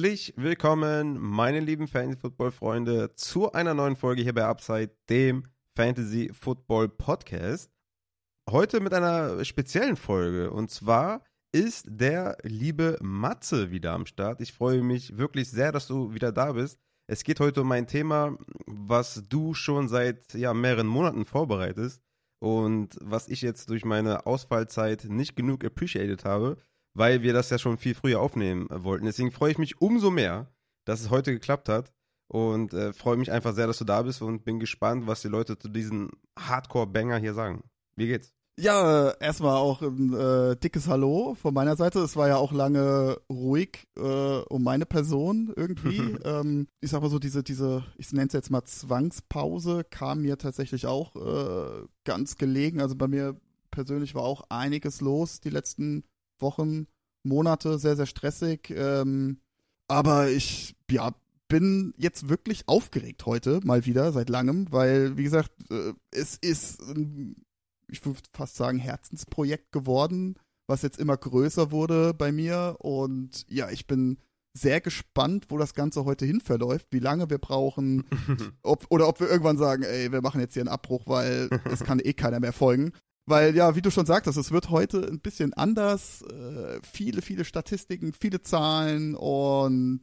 Herzlich willkommen, meine lieben Fantasy-Football-Freunde, zu einer neuen Folge hier bei Upside, dem Fantasy-Football-Podcast. Heute mit einer speziellen Folge und zwar ist der liebe Matze wieder am Start. Ich freue mich wirklich sehr, dass du wieder da bist. Es geht heute um ein Thema, was du schon seit ja, mehreren Monaten vorbereitest und was ich jetzt durch meine Ausfallzeit nicht genug appreciated habe, weil wir das ja schon viel früher aufnehmen wollten. Deswegen freue ich mich umso mehr, dass es heute geklappt hat und äh, freue mich einfach sehr, dass du da bist und bin gespannt, was die Leute zu diesem Hardcore-Banger hier sagen. Wie geht's? Ja, erstmal auch ein äh, dickes Hallo von meiner Seite. Es war ja auch lange ruhig äh, um meine Person irgendwie. ähm, ich sag mal so, diese, diese, ich nenne es jetzt mal Zwangspause, kam mir tatsächlich auch äh, ganz gelegen. Also bei mir persönlich war auch einiges los die letzten Wochen, Monate, sehr, sehr stressig. Ähm, aber ich, ja, bin jetzt wirklich aufgeregt heute mal wieder seit langem, weil, wie gesagt, äh, es ist ein ich würde fast sagen, Herzensprojekt geworden, was jetzt immer größer wurde bei mir. Und ja, ich bin sehr gespannt, wo das Ganze heute hin verläuft, wie lange wir brauchen, ob, oder ob wir irgendwann sagen, ey, wir machen jetzt hier einen Abbruch, weil es kann eh keiner mehr folgen. Weil ja, wie du schon sagtest, es wird heute ein bisschen anders. Äh, viele, viele Statistiken, viele Zahlen und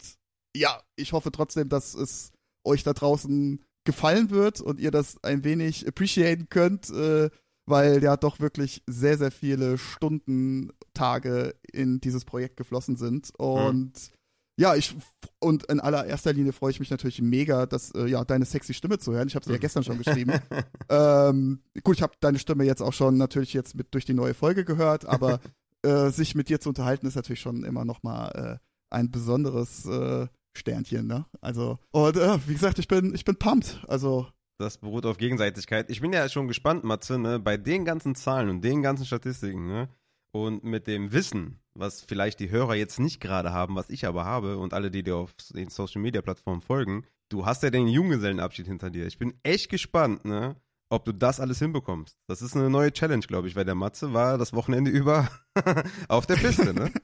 ja, ich hoffe trotzdem, dass es euch da draußen gefallen wird und ihr das ein wenig appreciaten könnt. Äh, weil ja doch wirklich sehr, sehr viele Stunden, Tage in dieses Projekt geflossen sind. Und mhm. Ja, ich und in allererster Linie freue ich mich natürlich mega, dass äh, ja deine sexy Stimme zu hören. Ich habe sie ja gestern schon geschrieben. ähm, gut, ich habe deine Stimme jetzt auch schon natürlich jetzt mit durch die neue Folge gehört, aber äh, sich mit dir zu unterhalten ist natürlich schon immer noch mal äh, ein besonderes äh, Sternchen, ne? Also und äh, wie gesagt, ich bin ich bin pumped. Also das beruht auf Gegenseitigkeit. Ich bin ja schon gespannt, Matze, ne, bei den ganzen Zahlen und den ganzen Statistiken, ne, und mit dem Wissen, was vielleicht die Hörer jetzt nicht gerade haben, was ich aber habe und alle, die dir auf den Social Media Plattformen folgen, du hast ja den Junggesellenabschied hinter dir. Ich bin echt gespannt, ne, ob du das alles hinbekommst. Das ist eine neue Challenge, glaube ich, weil der Matze war das Wochenende über auf der Piste, ne?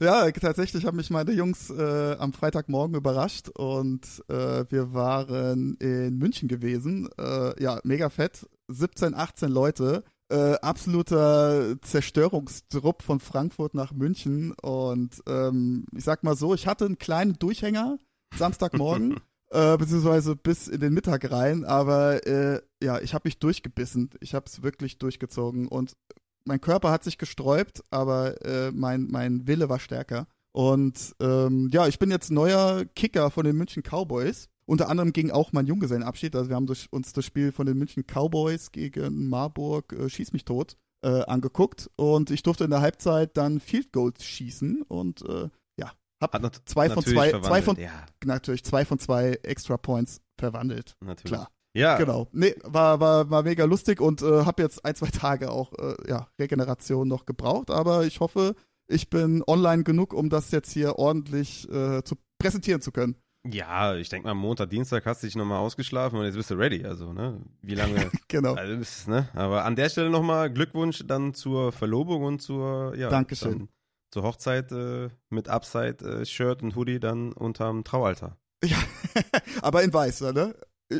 Ja, tatsächlich haben mich meine Jungs äh, am Freitagmorgen überrascht und äh, wir waren in München gewesen. Äh, ja, mega fett. 17, 18 Leute. Äh, absoluter Zerstörungstrupp von Frankfurt nach München. Und ähm, ich sag mal so, ich hatte einen kleinen Durchhänger Samstagmorgen. äh, beziehungsweise bis in den Mittag rein, aber äh, ja, ich habe mich durchgebissen. Ich habe es wirklich durchgezogen und mein Körper hat sich gesträubt, aber äh, mein, mein Wille war stärker. Und ähm, ja, ich bin jetzt neuer Kicker von den München Cowboys. Unter anderem ging auch mein Junggesellenabschied. Also wir haben durch, uns das Spiel von den München Cowboys gegen Marburg äh, Schieß mich tot äh, angeguckt. Und ich durfte in der Halbzeit dann Field Goals schießen und äh, ja, hab zwei von zwei, zwei von ja. natürlich zwei von zwei Extra Points verwandelt. Natürlich. Klar. Ja. Genau. Nee, war, war, war mega lustig und äh, habe jetzt ein, zwei Tage auch äh, ja, Regeneration noch gebraucht, aber ich hoffe, ich bin online genug, um das jetzt hier ordentlich äh, zu präsentieren zu können. Ja, ich denke mal, Montag, Dienstag hast du dich nochmal ausgeschlafen und jetzt bist du ready. Also, ne? Wie lange? genau. Also, bist, ne? Aber an der Stelle nochmal Glückwunsch dann zur Verlobung und zur, ja, Dankeschön. zur Hochzeit äh, mit Upside-Shirt äh, und Hoodie dann unterm Traualter. Ja, aber in weiß, ne?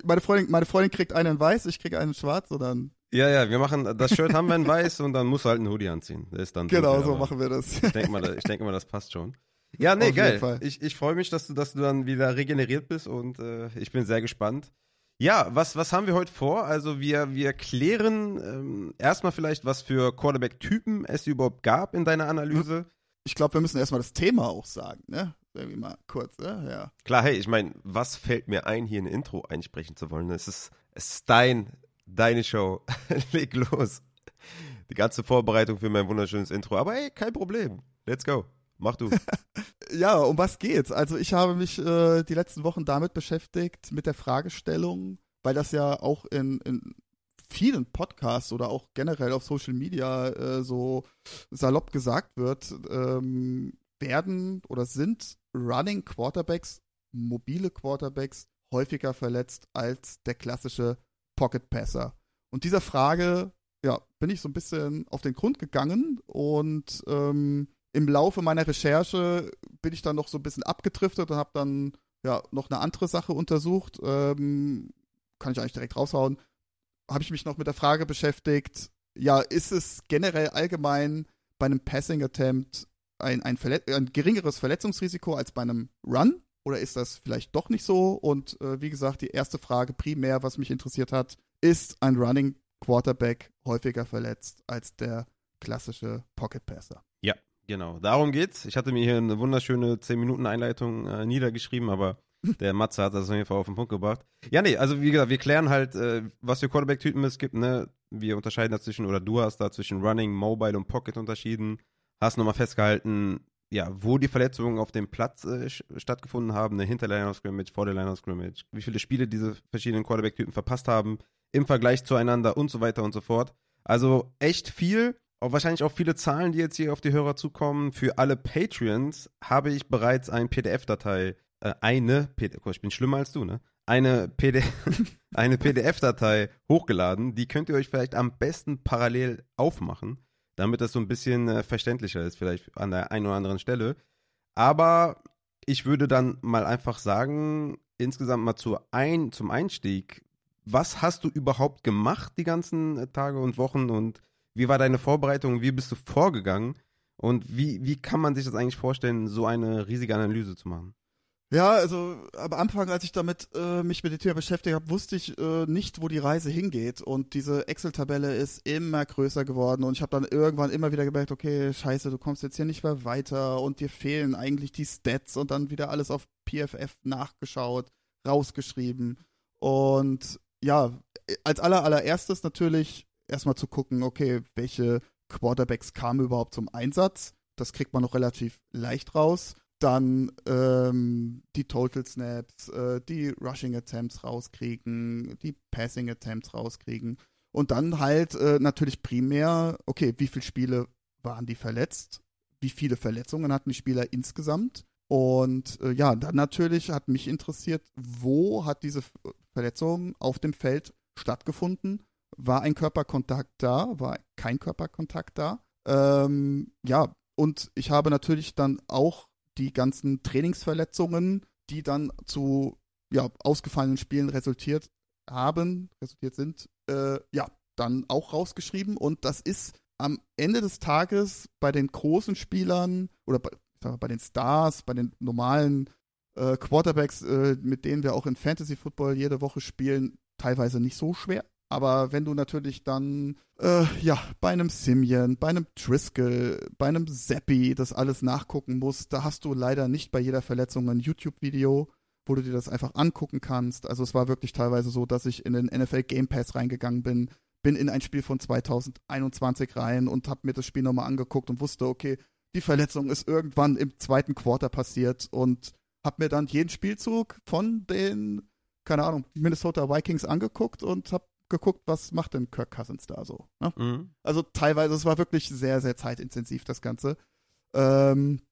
meine Freundin, meine Freundin kriegt einen in weiß, ich kriege einen in schwarz und dann. Ja, ja, wir machen, das Shirt haben wir in weiß und dann musst du halt einen Hoodie anziehen. Der ist dann genau, so machen wir das. Ich denke mal, ich denke mal, das passt schon. Ja, nee, geil. Ich, ich freue mich, dass du, dass du dann wieder regeneriert bist und äh, ich bin sehr gespannt. Ja, was, was haben wir heute vor? Also wir, wir klären ähm, erstmal vielleicht, was für Quarterback-Typen es überhaupt gab in deiner Analyse. Ich glaube, wir müssen erstmal das Thema auch sagen, ne? irgendwie mal kurz, ne? ja. Klar, hey, ich meine, was fällt mir ein, hier ein Intro einsprechen zu wollen? Es ist, es ist dein, deine Show. Leg los. Die ganze Vorbereitung für mein wunderschönes Intro. Aber hey, kein Problem. Let's go. Mach du. ja, um was geht's? Also ich habe mich äh, die letzten Wochen damit beschäftigt, mit der Fragestellung, weil das ja auch in, in vielen Podcasts oder auch generell auf Social Media äh, so salopp gesagt wird, ähm, werden oder sind Running Quarterbacks, mobile Quarterbacks, häufiger verletzt als der klassische Pocket Passer. Und dieser Frage, ja, bin ich so ein bisschen auf den Grund gegangen und ähm, im Laufe meiner Recherche bin ich dann noch so ein bisschen abgetriftet und habe dann ja noch eine andere Sache untersucht. Ähm, kann ich eigentlich direkt raushauen. Habe ich mich noch mit der Frage beschäftigt, ja, ist es generell allgemein bei einem Passing Attempt ein, ein, ein geringeres Verletzungsrisiko als bei einem Run? Oder ist das vielleicht doch nicht so? Und äh, wie gesagt, die erste Frage primär, was mich interessiert hat, ist ein Running Quarterback häufiger verletzt als der klassische Pocket Passer? Genau. Darum geht's. Ich hatte mir hier eine wunderschöne 10-Minuten-Einleitung äh, niedergeschrieben, aber der Matze hat das auf jeden Fall auf den Punkt gebracht. Ja, nee, also wie gesagt, wir klären halt, äh, was für Quarterback-Typen es gibt, ne? Wir unterscheiden dazwischen, oder du hast da zwischen Running, Mobile und Pocket unterschieden. Hast nochmal festgehalten, ja, wo die Verletzungen auf dem Platz äh, stattgefunden haben, ne, hinter Line of Scrimmage, vor der Line of Scrimmage, wie viele Spiele diese verschiedenen Quarterback-Typen verpasst haben, im Vergleich zueinander und so weiter und so fort. Also echt viel, auch wahrscheinlich auch viele Zahlen, die jetzt hier auf die Hörer zukommen. Für alle Patreons habe ich bereits eine PDF-Datei, äh, eine, PDF, ich bin schlimmer als du, ne? Eine, PD eine PDF-Datei hochgeladen, die könnt ihr euch vielleicht am besten parallel aufmachen damit das so ein bisschen äh, verständlicher ist, vielleicht an der einen oder anderen Stelle. Aber ich würde dann mal einfach sagen, insgesamt mal zu ein, zum Einstieg, was hast du überhaupt gemacht die ganzen äh, Tage und Wochen und wie war deine Vorbereitung, wie bist du vorgegangen und wie, wie kann man sich das eigentlich vorstellen, so eine riesige Analyse zu machen? Ja, also am Anfang, als ich damit äh, mich mit dem Thema beschäftigt habe, wusste ich äh, nicht, wo die Reise hingeht. Und diese Excel-Tabelle ist immer größer geworden. Und ich habe dann irgendwann immer wieder gemerkt, okay, scheiße, du kommst jetzt hier nicht mehr weiter und dir fehlen eigentlich die Stats und dann wieder alles auf PFF nachgeschaut, rausgeschrieben. Und ja, als aller, allererstes natürlich erstmal zu gucken, okay, welche Quarterbacks kamen überhaupt zum Einsatz. Das kriegt man noch relativ leicht raus dann ähm, die Total Snaps, äh, die Rushing Attempts rauskriegen, die Passing Attempts rauskriegen und dann halt äh, natürlich primär, okay, wie viele Spiele waren die verletzt? Wie viele Verletzungen hatten die Spieler insgesamt? Und äh, ja, dann natürlich hat mich interessiert, wo hat diese Verletzung auf dem Feld stattgefunden? War ein Körperkontakt da? War kein Körperkontakt da? Ähm, ja, und ich habe natürlich dann auch die ganzen Trainingsverletzungen, die dann zu ja, ausgefallenen Spielen resultiert haben, resultiert sind, äh, ja, dann auch rausgeschrieben. Und das ist am Ende des Tages bei den großen Spielern oder bei, mal, bei den Stars, bei den normalen äh, Quarterbacks, äh, mit denen wir auch in Fantasy Football jede Woche spielen, teilweise nicht so schwer. Aber wenn du natürlich dann, äh, ja, bei einem Simeon, bei einem Driscoll, bei einem Zappi das alles nachgucken musst, da hast du leider nicht bei jeder Verletzung ein YouTube-Video, wo du dir das einfach angucken kannst. Also es war wirklich teilweise so, dass ich in den NFL Game Pass reingegangen bin, bin in ein Spiel von 2021 rein und habe mir das Spiel nochmal angeguckt und wusste, okay, die Verletzung ist irgendwann im zweiten Quarter passiert und habe mir dann jeden Spielzug von den, keine Ahnung, Minnesota Vikings angeguckt und habe geguckt, was macht denn Kirk Cousins da so. Ne? Mhm. Also teilweise, es war wirklich sehr, sehr zeitintensiv, das Ganze. Ähm,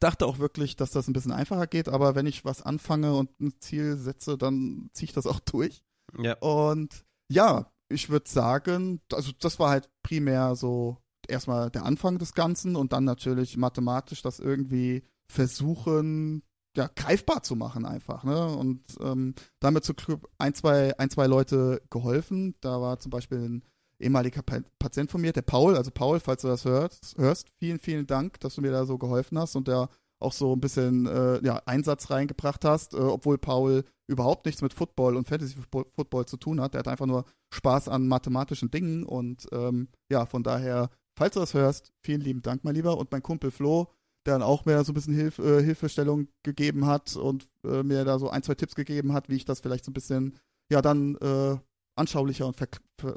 dachte auch wirklich, dass das ein bisschen einfacher geht, aber wenn ich was anfange und ein Ziel setze, dann ziehe ich das auch durch. Ja. Und ja, ich würde sagen, also das war halt primär so erstmal der Anfang des Ganzen und dann natürlich mathematisch das irgendwie versuchen, ja, greifbar zu machen einfach, ne? Und ähm, damit zu ein, zwei, ein, zwei Leute geholfen. Da war zum Beispiel ein ehemaliger pa Patient von mir, der Paul, also Paul, falls du das hörst, hörst, vielen, vielen Dank, dass du mir da so geholfen hast und der auch so ein bisschen äh, ja, Einsatz reingebracht hast, äh, obwohl Paul überhaupt nichts mit Football und Fantasy Football zu tun hat. Der hat einfach nur Spaß an mathematischen Dingen und ähm, ja, von daher, falls du das hörst, vielen lieben Dank, mein Lieber. Und mein Kumpel Flo, der dann auch mir so ein bisschen Hilf, äh, Hilfestellung gegeben hat und äh, mir da so ein, zwei Tipps gegeben hat, wie ich das vielleicht so ein bisschen, ja, dann äh, anschaulicher und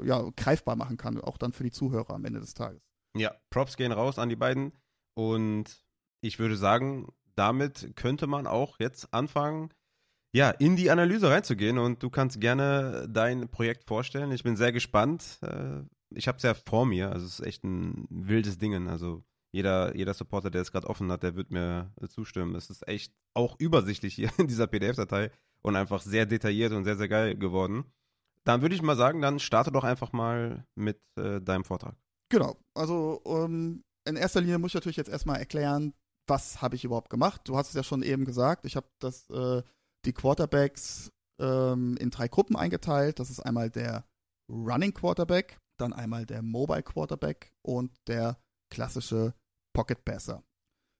ja, greifbar machen kann, auch dann für die Zuhörer am Ende des Tages. Ja, Props gehen raus an die beiden und ich würde sagen, damit könnte man auch jetzt anfangen, ja, in die Analyse reinzugehen und du kannst gerne dein Projekt vorstellen. Ich bin sehr gespannt. Äh, ich habe es ja vor mir, also es ist echt ein wildes Ding. Also jeder, jeder Supporter, der es gerade offen hat, der wird mir zustimmen. Es ist echt auch übersichtlich hier in dieser PDF-Datei und einfach sehr detailliert und sehr, sehr geil geworden. Dann würde ich mal sagen, dann starte doch einfach mal mit äh, deinem Vortrag. Genau. Also um, ähm, in erster Linie muss ich natürlich jetzt erstmal erklären, was habe ich überhaupt gemacht? Du hast es ja schon eben gesagt, ich habe das äh, die Quarterbacks ähm, in drei Gruppen eingeteilt. Das ist einmal der Running Quarterback, dann einmal der Mobile Quarterback und der klassische Pocket Passer.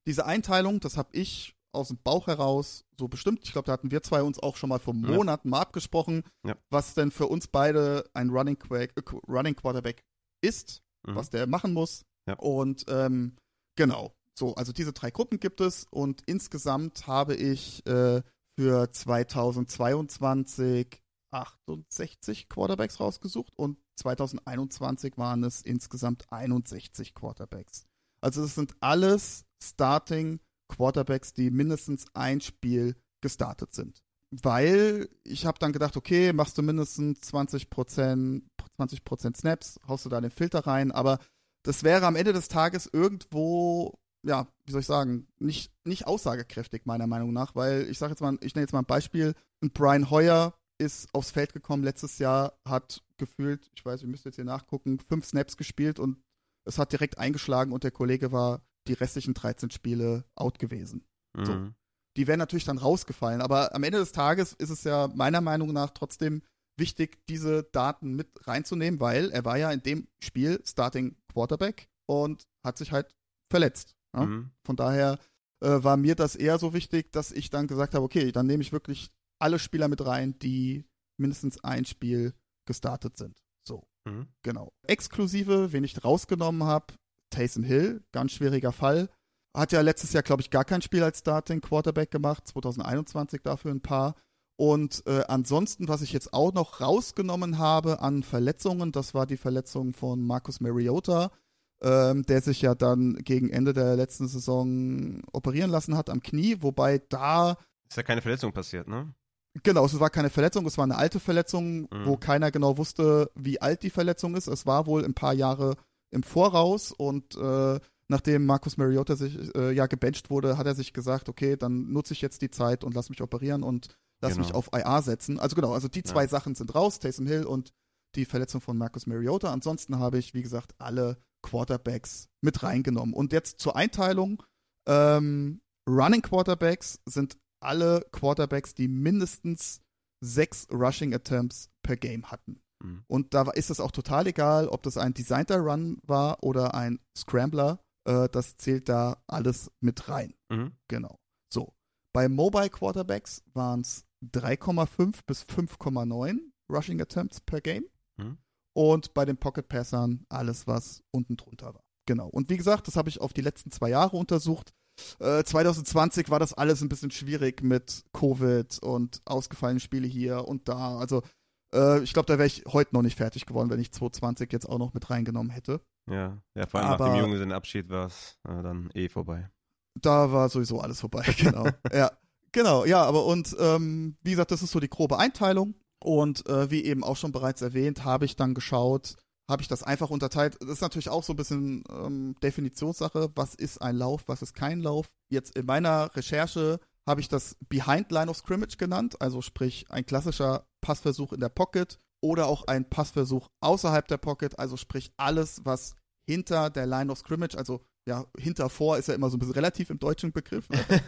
Diese Einteilung, das habe ich aus dem Bauch heraus so bestimmt. Ich glaube, da hatten wir zwei uns auch schon mal vor Monaten ja. mal abgesprochen, ja. was denn für uns beide ein Running, äh, Running Quarterback ist, mhm. was der machen muss. Ja. Und ähm, genau, so, also diese drei Gruppen gibt es und insgesamt habe ich äh, für 2022 68 Quarterbacks rausgesucht und 2021 waren es insgesamt 61 Quarterbacks. Also es sind alles Starting Quarterbacks, die mindestens ein Spiel gestartet sind. Weil ich habe dann gedacht, okay, machst du mindestens 20 20% Snaps, haust du da den Filter rein, aber das wäre am Ende des Tages irgendwo, ja, wie soll ich sagen, nicht, nicht aussagekräftig, meiner Meinung nach, weil ich sage jetzt mal, ich nenne jetzt mal ein Beispiel, ein Brian Hoyer ist aufs Feld gekommen letztes Jahr, hat gefühlt, ich weiß, wir müssen jetzt hier nachgucken, fünf Snaps gespielt und es hat direkt eingeschlagen und der Kollege war die restlichen 13 Spiele out gewesen. Mhm. So. Die wären natürlich dann rausgefallen, aber am Ende des Tages ist es ja meiner Meinung nach trotzdem wichtig, diese Daten mit reinzunehmen, weil er war ja in dem Spiel Starting Quarterback und hat sich halt verletzt. Ja? Mhm. Von daher äh, war mir das eher so wichtig, dass ich dann gesagt habe, okay, dann nehme ich wirklich alle Spieler mit rein, die mindestens ein Spiel gestartet sind. Mhm. genau. Exklusive, wen ich rausgenommen habe, Taysom Hill, ganz schwieriger Fall. Hat ja letztes Jahr, glaube ich, gar kein Spiel als Starting Quarterback gemacht, 2021 dafür ein paar. Und äh, ansonsten, was ich jetzt auch noch rausgenommen habe an Verletzungen, das war die Verletzung von Marcus Mariota, ähm, der sich ja dann gegen Ende der letzten Saison operieren lassen hat am Knie, wobei da. Ist ja keine Verletzung passiert, ne? Genau, es war keine Verletzung, es war eine alte Verletzung, mhm. wo keiner genau wusste, wie alt die Verletzung ist. Es war wohl ein paar Jahre im Voraus und äh, nachdem Marcus Mariota sich äh, ja gebencht wurde, hat er sich gesagt, okay, dann nutze ich jetzt die Zeit und lass mich operieren und lass genau. mich auf IA setzen. Also genau, also die zwei ja. Sachen sind raus, Taysom Hill und die Verletzung von Marcus Mariota. Ansonsten habe ich, wie gesagt, alle Quarterbacks mit reingenommen. Und jetzt zur Einteilung. Ähm, Running Quarterbacks sind alle Quarterbacks, die mindestens sechs Rushing Attempts per Game hatten. Mhm. Und da ist es auch total egal, ob das ein Designter Run war oder ein Scrambler. Äh, das zählt da alles mit rein. Mhm. Genau. So. Bei Mobile Quarterbacks waren es 3,5 bis 5,9 Rushing Attempts per Game. Mhm. Und bei den Pocket Passern alles, was unten drunter war. Genau. Und wie gesagt, das habe ich auf die letzten zwei Jahre untersucht. Äh, 2020 war das alles ein bisschen schwierig mit Covid und ausgefallene Spiele hier und da. Also äh, ich glaube, da wäre ich heute noch nicht fertig geworden, wenn ich 2020 jetzt auch noch mit reingenommen hätte. Ja, ja vor allem Aber nach dem Jungen seinen Abschied war es äh, dann eh vorbei. Da war sowieso alles vorbei, genau. ja, genau, ja, aber und ähm, wie gesagt, das ist so die grobe Einteilung. Und äh, wie eben auch schon bereits erwähnt, habe ich dann geschaut, habe ich das einfach unterteilt. Das ist natürlich auch so ein bisschen ähm, Definitionssache. Was ist ein Lauf, was ist kein Lauf? Jetzt in meiner Recherche habe ich das Behind Line of Scrimmage genannt, also sprich ein klassischer Passversuch in der Pocket oder auch ein Passversuch außerhalb der Pocket, also sprich alles, was hinter der Line of Scrimmage, also ja, hinter vor ist ja immer so ein bisschen relativ im deutschen Begriff. Ne?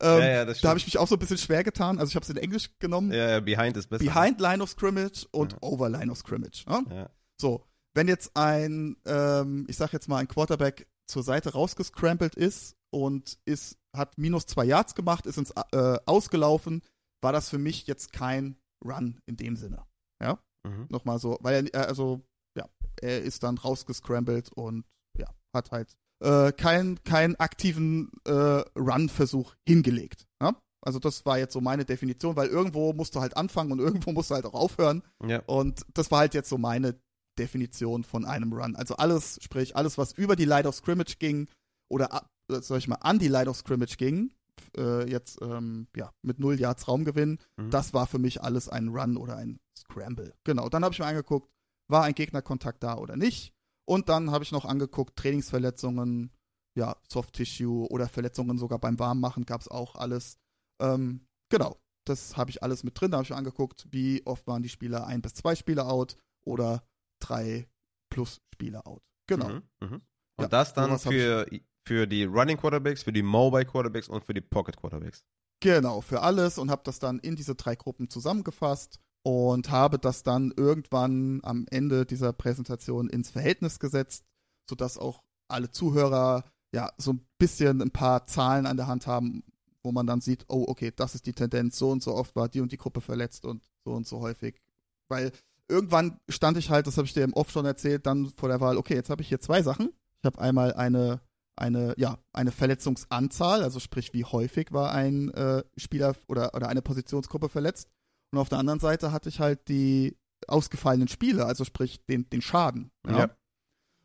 ähm, ja, ja, das da habe ich mich auch so ein bisschen schwer getan. Also ich habe es in Englisch genommen. Ja, ja, behind ist besser. Behind Line of Scrimmage und ja. Over Line of Scrimmage. Ne? Ja? So, wenn jetzt ein, ähm, ich sag jetzt mal, ein Quarterback zur Seite rausgescrambled ist und ist, hat minus zwei Yards gemacht, ist ins äh, ausgelaufen, war das für mich jetzt kein Run in dem Sinne. Ja, mhm. nochmal so, weil er, also, ja, er ist dann rausgescrambled und ja, hat halt äh, keinen kein aktiven äh, Run-Versuch hingelegt. Ja? Also das war jetzt so meine Definition, weil irgendwo musst du halt anfangen und irgendwo musst du halt auch aufhören. Ja. Und das war halt jetzt so meine Definition von einem Run. Also alles, sprich alles, was über die Light of Scrimmage ging oder, äh, sag ich mal, an die Light of Scrimmage ging, äh, jetzt ähm, ja, mit null Yards Raumgewinn, mhm. das war für mich alles ein Run oder ein Scramble. Genau, dann habe ich mir angeguckt, war ein Gegnerkontakt da oder nicht. Und dann habe ich noch angeguckt, Trainingsverletzungen, ja, Soft Tissue oder Verletzungen sogar beim Warmmachen gab es auch alles. Ähm, genau, das habe ich alles mit drin. Da habe ich mir angeguckt, wie oft waren die Spieler ein bis zwei Spieler out oder drei plus Spieler out. Genau. Mhm, mh. Und ja, das dann für für die Running Quarterbacks, für die Mobile Quarterbacks und für die Pocket Quarterbacks. Genau, für alles und habe das dann in diese drei Gruppen zusammengefasst und habe das dann irgendwann am Ende dieser Präsentation ins Verhältnis gesetzt, sodass auch alle Zuhörer ja so ein bisschen ein paar Zahlen an der Hand haben, wo man dann sieht, oh, okay, das ist die Tendenz, so und so oft war die und die Gruppe verletzt und so und so häufig. Weil irgendwann stand ich halt, das habe ich dir im Off schon erzählt, dann vor der Wahl, okay, jetzt habe ich hier zwei Sachen. Ich habe einmal eine, eine, ja, eine Verletzungsanzahl, also sprich, wie häufig war ein äh, Spieler oder, oder eine Positionsgruppe verletzt. Und auf der anderen Seite hatte ich halt die ausgefallenen Spiele, also sprich den, den Schaden. Ja. ja.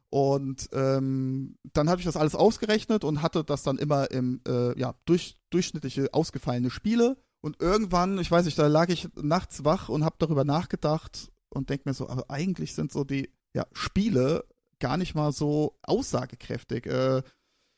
Und ähm, dann habe ich das alles ausgerechnet und hatte das dann immer im, äh, ja, durch, durchschnittliche ausgefallene Spiele. Und irgendwann, ich weiß nicht, da lag ich nachts wach und habe darüber nachgedacht und denke mir so, aber eigentlich sind so die ja, Spiele gar nicht mal so aussagekräftig. Äh,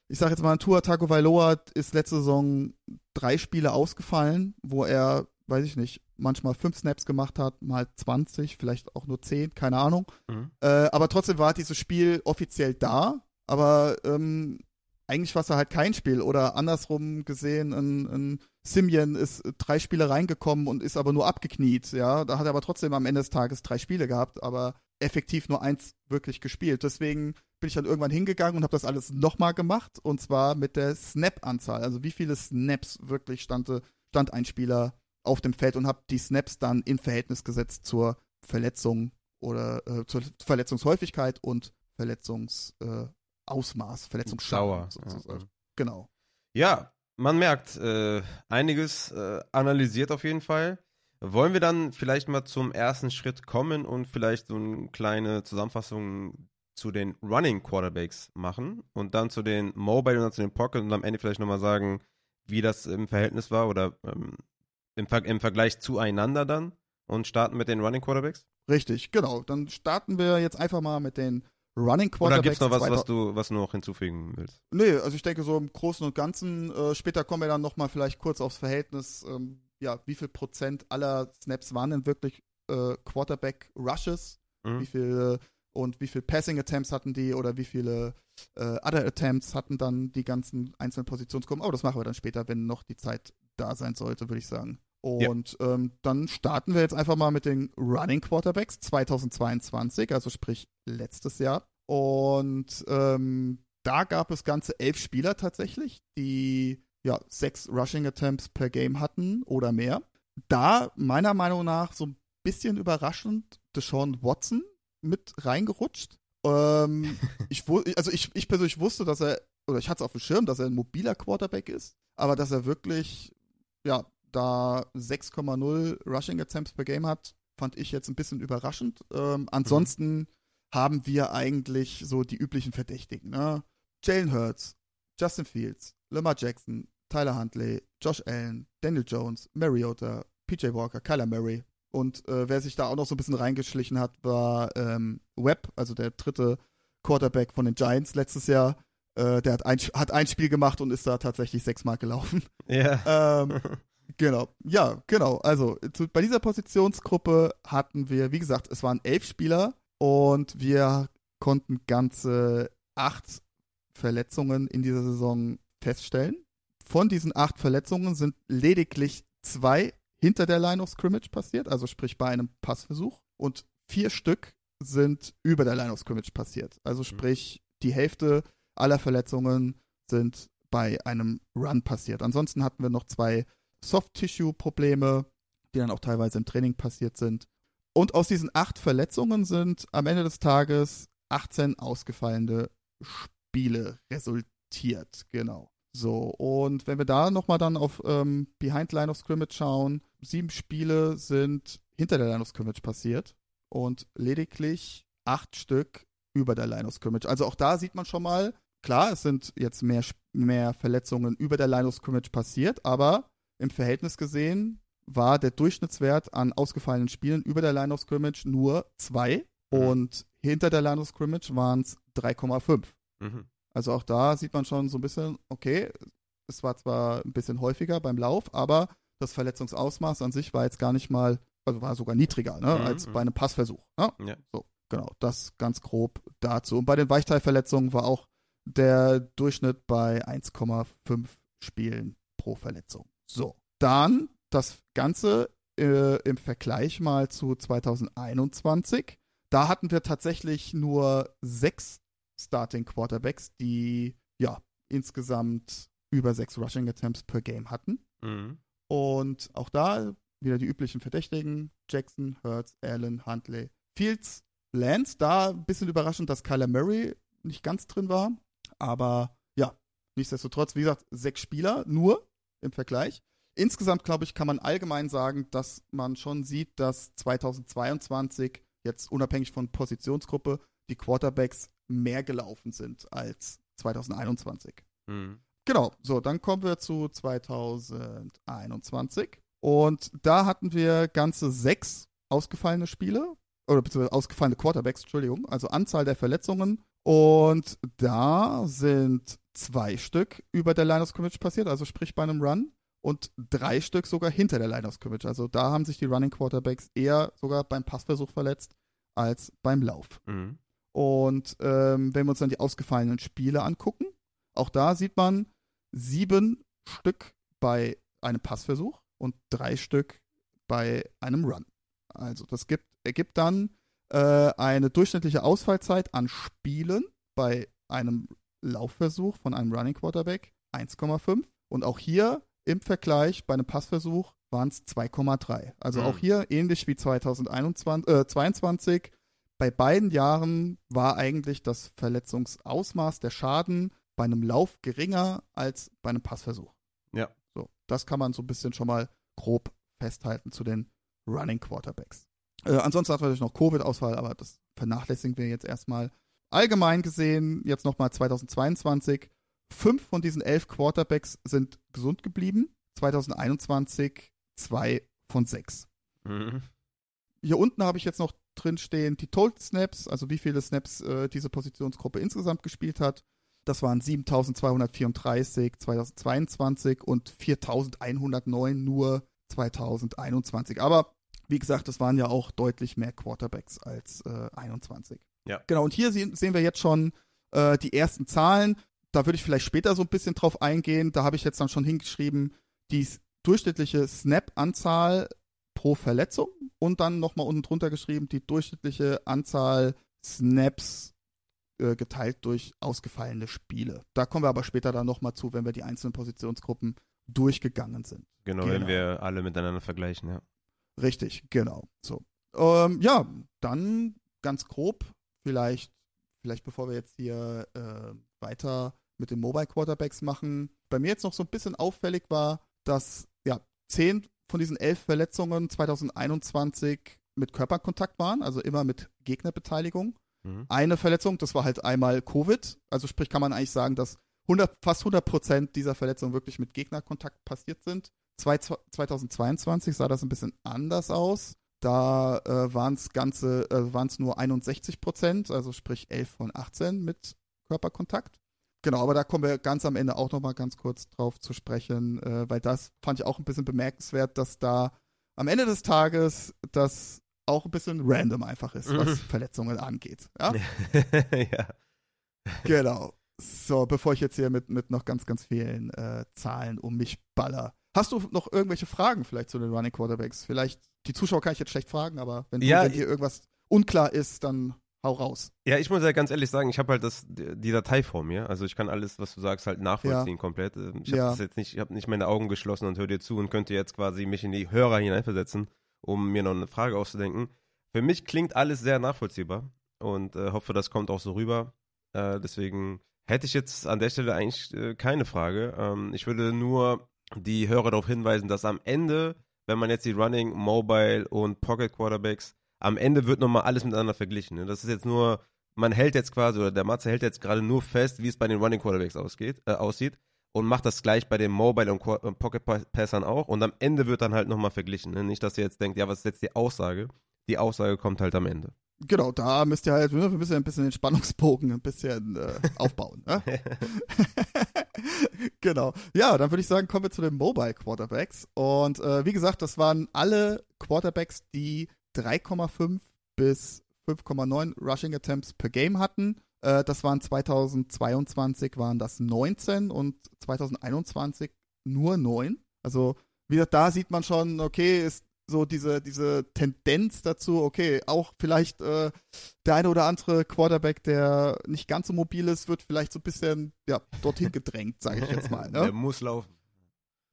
ich sage jetzt mal, Tua Tagovailoa ist letzte Saison drei Spiele ausgefallen, wo er, weiß ich nicht, manchmal fünf Snaps gemacht hat, mal 20, vielleicht auch nur 10, keine Ahnung. Mhm. Äh, aber trotzdem war dieses Spiel offiziell da, aber ähm, eigentlich war es halt kein Spiel. Oder andersrum gesehen, ein, ein Simeon ist drei Spiele reingekommen und ist aber nur abgekniet, ja. Da hat er aber trotzdem am Ende des Tages drei Spiele gehabt, aber effektiv nur eins wirklich gespielt. Deswegen bin ich dann irgendwann hingegangen und habe das alles nochmal gemacht und zwar mit der Snap-Anzahl. Also wie viele Snaps wirklich stand, stand ein Spieler auf dem Feld und habe die Snaps dann in Verhältnis gesetzt zur Verletzung oder äh, zur Verletzungshäufigkeit und Verletzungsausmaß, äh, Verletzungsschauer. Ja. Genau. Ja, man merkt, äh, einiges äh, analysiert auf jeden Fall. Wollen wir dann vielleicht mal zum ersten Schritt kommen und vielleicht so eine kleine Zusammenfassung zu den Running Quarterbacks machen und dann zu den Mobile und dann zu den Pocket und am Ende vielleicht nochmal sagen, wie das im Verhältnis war oder ähm, im, Ver im Vergleich zueinander dann und starten mit den Running Quarterbacks? Richtig, genau. Dann starten wir jetzt einfach mal mit den Running Quarterbacks. Oder gibt es noch was, was du, was du noch hinzufügen willst? Nee, also ich denke so im Großen und Ganzen, äh, später kommen wir dann nochmal vielleicht kurz aufs Verhältnis, ähm, ja, wie viel Prozent aller Snaps waren denn wirklich äh, Quarterback Rushes? Mhm. Wie viel und wie viel Passing Attempts hatten die oder wie viele äh, Other Attempts hatten dann die ganzen einzelnen Positionsgruppen. Aber oh, das machen wir dann später, wenn noch die Zeit da sein sollte, würde ich sagen. Und ja. ähm, dann starten wir jetzt einfach mal mit den Running Quarterbacks 2022, also sprich letztes Jahr. Und ähm, da gab es ganze elf Spieler tatsächlich, die ja sechs Rushing Attempts per Game hatten oder mehr. Da meiner Meinung nach so ein bisschen überraschend Deshaun Watson mit reingerutscht. Ähm, ich, also ich, ich persönlich wusste, dass er, oder ich hatte es auf dem Schirm, dass er ein mobiler Quarterback ist, aber dass er wirklich ja, da 6,0 Rushing Attempts per Game hat, fand ich jetzt ein bisschen überraschend. Ähm, ansonsten mhm. haben wir eigentlich so die üblichen Verdächtigen. Ne? Jalen Hurts, Justin Fields, Lamar Jackson, Tyler Huntley, Josh Allen, Daniel Jones, Mariota, PJ Walker, Kyler Murray. Und äh, wer sich da auch noch so ein bisschen reingeschlichen hat, war ähm, Webb, also der dritte Quarterback von den Giants letztes Jahr. Äh, der hat ein, hat ein Spiel gemacht und ist da tatsächlich sechsmal gelaufen. Ja. Ähm, Genau, ja, genau. Also zu, bei dieser Positionsgruppe hatten wir, wie gesagt, es waren elf Spieler und wir konnten ganze acht Verletzungen in dieser Saison feststellen. Von diesen acht Verletzungen sind lediglich zwei hinter der Line of Scrimmage passiert, also sprich bei einem Passversuch, und vier Stück sind über der Line of Scrimmage passiert. Also mhm. sprich, die Hälfte aller Verletzungen sind bei einem Run passiert. Ansonsten hatten wir noch zwei Soft-Tissue-Probleme, die dann auch teilweise im Training passiert sind. Und aus diesen acht Verletzungen sind am Ende des Tages 18 ausgefallene Spiele resultiert. Genau. So, und wenn wir da nochmal dann auf ähm, Behind Line of Scrimmage schauen, sieben Spiele sind hinter der Line of Scrimmage passiert und lediglich acht Stück über der Line of Scrimmage. Also auch da sieht man schon mal, klar, es sind jetzt mehr, mehr Verletzungen über der Line of Scrimmage passiert, aber im Verhältnis gesehen war der Durchschnittswert an ausgefallenen Spielen über der Line of Scrimmage nur 2 mhm. und hinter der Line of Scrimmage waren es 3,5. Mhm. Also auch da sieht man schon so ein bisschen, okay, es war zwar ein bisschen häufiger beim Lauf, aber das Verletzungsausmaß an sich war jetzt gar nicht mal, also war sogar niedriger, ne, mhm. als bei einem Passversuch. Ne? Ja. So, genau, das ganz grob dazu. Und bei den Weichteilverletzungen war auch der Durchschnitt bei 1,5 Spielen pro Verletzung. So, dann das Ganze äh, im Vergleich mal zu 2021. Da hatten wir tatsächlich nur sechs Starting Quarterbacks, die ja insgesamt über sechs Rushing Attempts per Game hatten. Mhm. Und auch da wieder die üblichen Verdächtigen: Jackson, Hurts, Allen, Huntley, Fields, Lance. Da ein bisschen überraschend, dass Kyler Murray nicht ganz drin war. Aber ja, nichtsdestotrotz, wie gesagt, sechs Spieler nur im Vergleich. Insgesamt, glaube ich, kann man allgemein sagen, dass man schon sieht, dass 2022 jetzt unabhängig von Positionsgruppe die Quarterbacks mehr gelaufen sind als 2021. Mhm. Genau, so, dann kommen wir zu 2021. Und da hatten wir ganze sechs ausgefallene Spiele, oder beziehungsweise ausgefallene Quarterbacks, Entschuldigung, also Anzahl der Verletzungen. Und da sind zwei Stück über der Line of Scrimmage passiert, also sprich bei einem Run, und drei Stück sogar hinter der Line of Scrimmage. Also da haben sich die Running Quarterbacks eher sogar beim Passversuch verletzt als beim Lauf. Mhm. Und ähm, wenn wir uns dann die ausgefallenen Spiele angucken, auch da sieht man sieben Stück bei einem Passversuch und drei Stück bei einem Run. Also das gibt, ergibt dann äh, eine durchschnittliche Ausfallzeit an Spielen bei einem Laufversuch von einem Running Quarterback 1,5 und auch hier im Vergleich bei einem Passversuch waren es 2,3. Also Mhm. auch hier ähnlich wie 2021, äh, 22. Bei beiden Jahren war eigentlich das Verletzungsausmaß, der Schaden bei einem Lauf geringer als bei einem Passversuch. Ja. So, das kann man so ein bisschen schon mal grob festhalten zu den Running Quarterbacks. Äh, ansonsten hat natürlich noch Covid-Ausfall, aber das vernachlässigen wir jetzt erstmal. Allgemein gesehen, jetzt nochmal 2022, fünf von diesen elf Quarterbacks sind gesund geblieben. 2021 zwei von sechs. Mhm. Hier unten habe ich jetzt noch drin stehen die Total Snaps, also wie viele Snaps äh, diese Positionsgruppe insgesamt gespielt hat. Das waren 7234 2022 und 4109 nur 2021. Aber wie gesagt, das waren ja auch deutlich mehr Quarterbacks als äh, 21. Ja. Genau, und hier sehen, wir jetzt schon äh, die ersten Zahlen. Da würde ich vielleicht später so ein bisschen drauf eingehen. Da habe ich jetzt dann schon hingeschrieben, die durchschnittliche Snap-Anzahl pro Verletzung und dann nochmal unten drunter geschrieben, die durchschnittliche Anzahl Snaps äh, geteilt durch ausgefallene Spiele. Da kommen wir aber später dann nochmal zu, wenn wir die einzelnen Positionsgruppen durchgegangen sind. Genau, Genau. wenn wir alle miteinander vergleichen, ja. Richtig, genau. So. Ähm, ja, dann ganz grob, vielleicht, vielleicht bevor wir jetzt hier äh, weiter mit den Mobile Quarterbacks machen. Bei mir jetzt noch so ein bisschen auffällig war, dass ja zehn von diesen elf Verletzungen 2021 mit Körperkontakt waren, also immer mit Gegnerbeteiligung. Mhm. Eine Verletzung, das war halt einmal Covid. Also sprich kann man eigentlich sagen, dass 100, fast 100 Prozent dieser Verletzungen wirklich mit Gegnerkontakt passiert sind. Zwei- 2022 sah das ein bisschen anders aus. Da äh, waren es ganze, äh, waren es nur 61 Prozent, also sprich 11 von 18 mit Körperkontakt. Genau, aber da kommen wir ganz am Ende auch nochmal ganz kurz drauf zu sprechen, äh, weil das fand ich auch ein bisschen bemerkenswert, dass da am Ende des Tages das auch ein bisschen random einfach ist, was Mhm. Verletzungen angeht. Ja? ja. Genau. So, bevor ich jetzt hier mit, mit noch ganz, ganz vielen äh, Zahlen um mich baller. Hast du noch irgendwelche Fragen vielleicht zu den Running Quarterbacks? Vielleicht, die Zuschauer kann ich jetzt schlecht fragen, aber wenn, du, Ja, wenn dir irgendwas unklar ist, dann hau raus. Ja, ich muss ja ganz ehrlich sagen, ich habe halt das, die Datei vor mir. Also ich kann alles, was du sagst, halt nachvollziehen komplett. Ähm, Ich habe Ja. das jetzt nicht, ich habe nicht meine Augen geschlossen und höre dir zu und könnte jetzt quasi mich in die Hörer hineinversetzen, um mir noch eine Frage auszudenken. Für mich klingt alles sehr nachvollziehbar und äh, hoffe, das kommt auch so rüber. Äh, deswegen hätte ich jetzt an der Stelle eigentlich äh, keine Frage. Ähm, ich würde nur die Hörer darauf hinweisen, dass am Ende, wenn man jetzt die Running, Mobile und Pocket Quarterbacks, am Ende wird nochmal alles miteinander verglichen. Ne? Das ist jetzt nur, man hält jetzt quasi, oder der Matze hält jetzt gerade nur fest, wie es bei den Running Quarterbacks ausgeht, äh, aussieht und macht das gleich bei den Mobile und Qu- Pocket Pa- Passern auch und am Ende wird dann halt nochmal verglichen. Ne? Nicht, dass ihr jetzt denkt, ja, was ist jetzt die Aussage? Die Aussage kommt halt am Ende. Genau, da müsst ihr halt, wir müssen ein bisschen den Spannungsbogen ein bisschen äh, aufbauen. Ne? genau. Ja, dann würde ich sagen, kommen wir zu den Mobile Quarterbacks. Und äh, wie gesagt, das waren alle Quarterbacks, die 3,5 bis 5,9 Rushing Attempts per Game hatten. Äh, das waren 2022 waren das 19 und 2021 nur 9. Also wie gesagt, da sieht man schon, okay, ist so diese, diese Tendenz dazu, okay, auch vielleicht äh, der eine oder andere Quarterback, der nicht ganz so mobil ist, wird vielleicht so ein bisschen ja, dorthin gedrängt, sage ich jetzt mal. Ne? Der muss laufen.